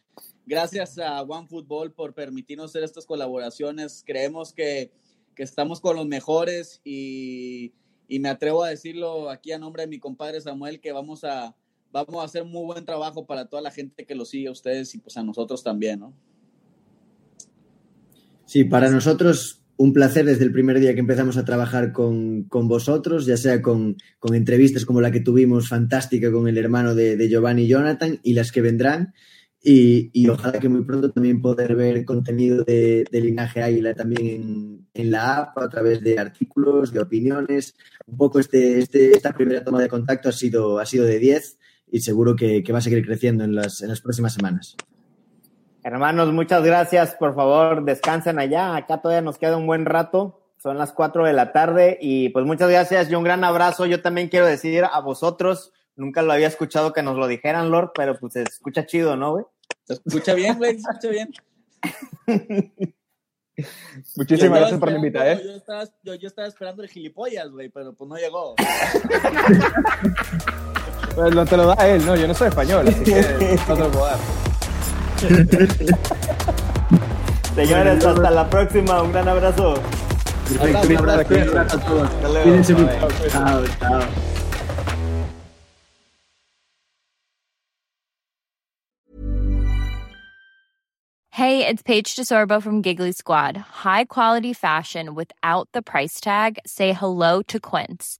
Gracias a OneFootball por permitirnos hacer estas colaboraciones. Creemos que, que estamos con los mejores y, y, me atrevo a decirlo aquí a nombre de mi compadre Samuel que vamos a, vamos a hacer muy buen trabajo para toda la gente que lo sigue a ustedes y pues a nosotros también, ¿no? Sí, para nosotros un placer desde el primer día que empezamos a trabajar con, vosotros, ya sea con, entrevistas como la que tuvimos fantástica con el hermano de, Giovanni Jonathan y las que vendrán. Y, ojalá que muy pronto también poder ver contenido de, Linaje Águila también en, la app a través de artículos, de opiniones. Un poco este, este, esta primera toma de contacto ha sido, ha sido de 10 y seguro que, va a seguir creciendo en las, en las próximas semanas. Hermanos, muchas gracias. Por favor, descansen allá. Acá todavía nos queda un buen rato. Son las 4 de la tarde y pues muchas gracias y un gran abrazo. Yo también quiero decir a vosotros, nunca lo había escuchado que nos lo dijeran, Lord, pero pues se escucha chido, ¿no, güey? Se escucha bien, güey, se escucha bien. Muchísimas gracias por la invitación. ¿eh? Yo estaba, yo, yo estaba esperando el gilipollas, güey, pero pues no llegó. pues no te lo da él, no, yo no soy español, así que no te lo puedo dar. Señores, hasta la próxima. Un gran abrazo. Perfecto, un abrazo, un a todos. Cuídense mucho. Chao, chao. Hey, it's Paige DeSorbo from Giggly Squad. High quality fashion without the price tag. Say hello to Quince.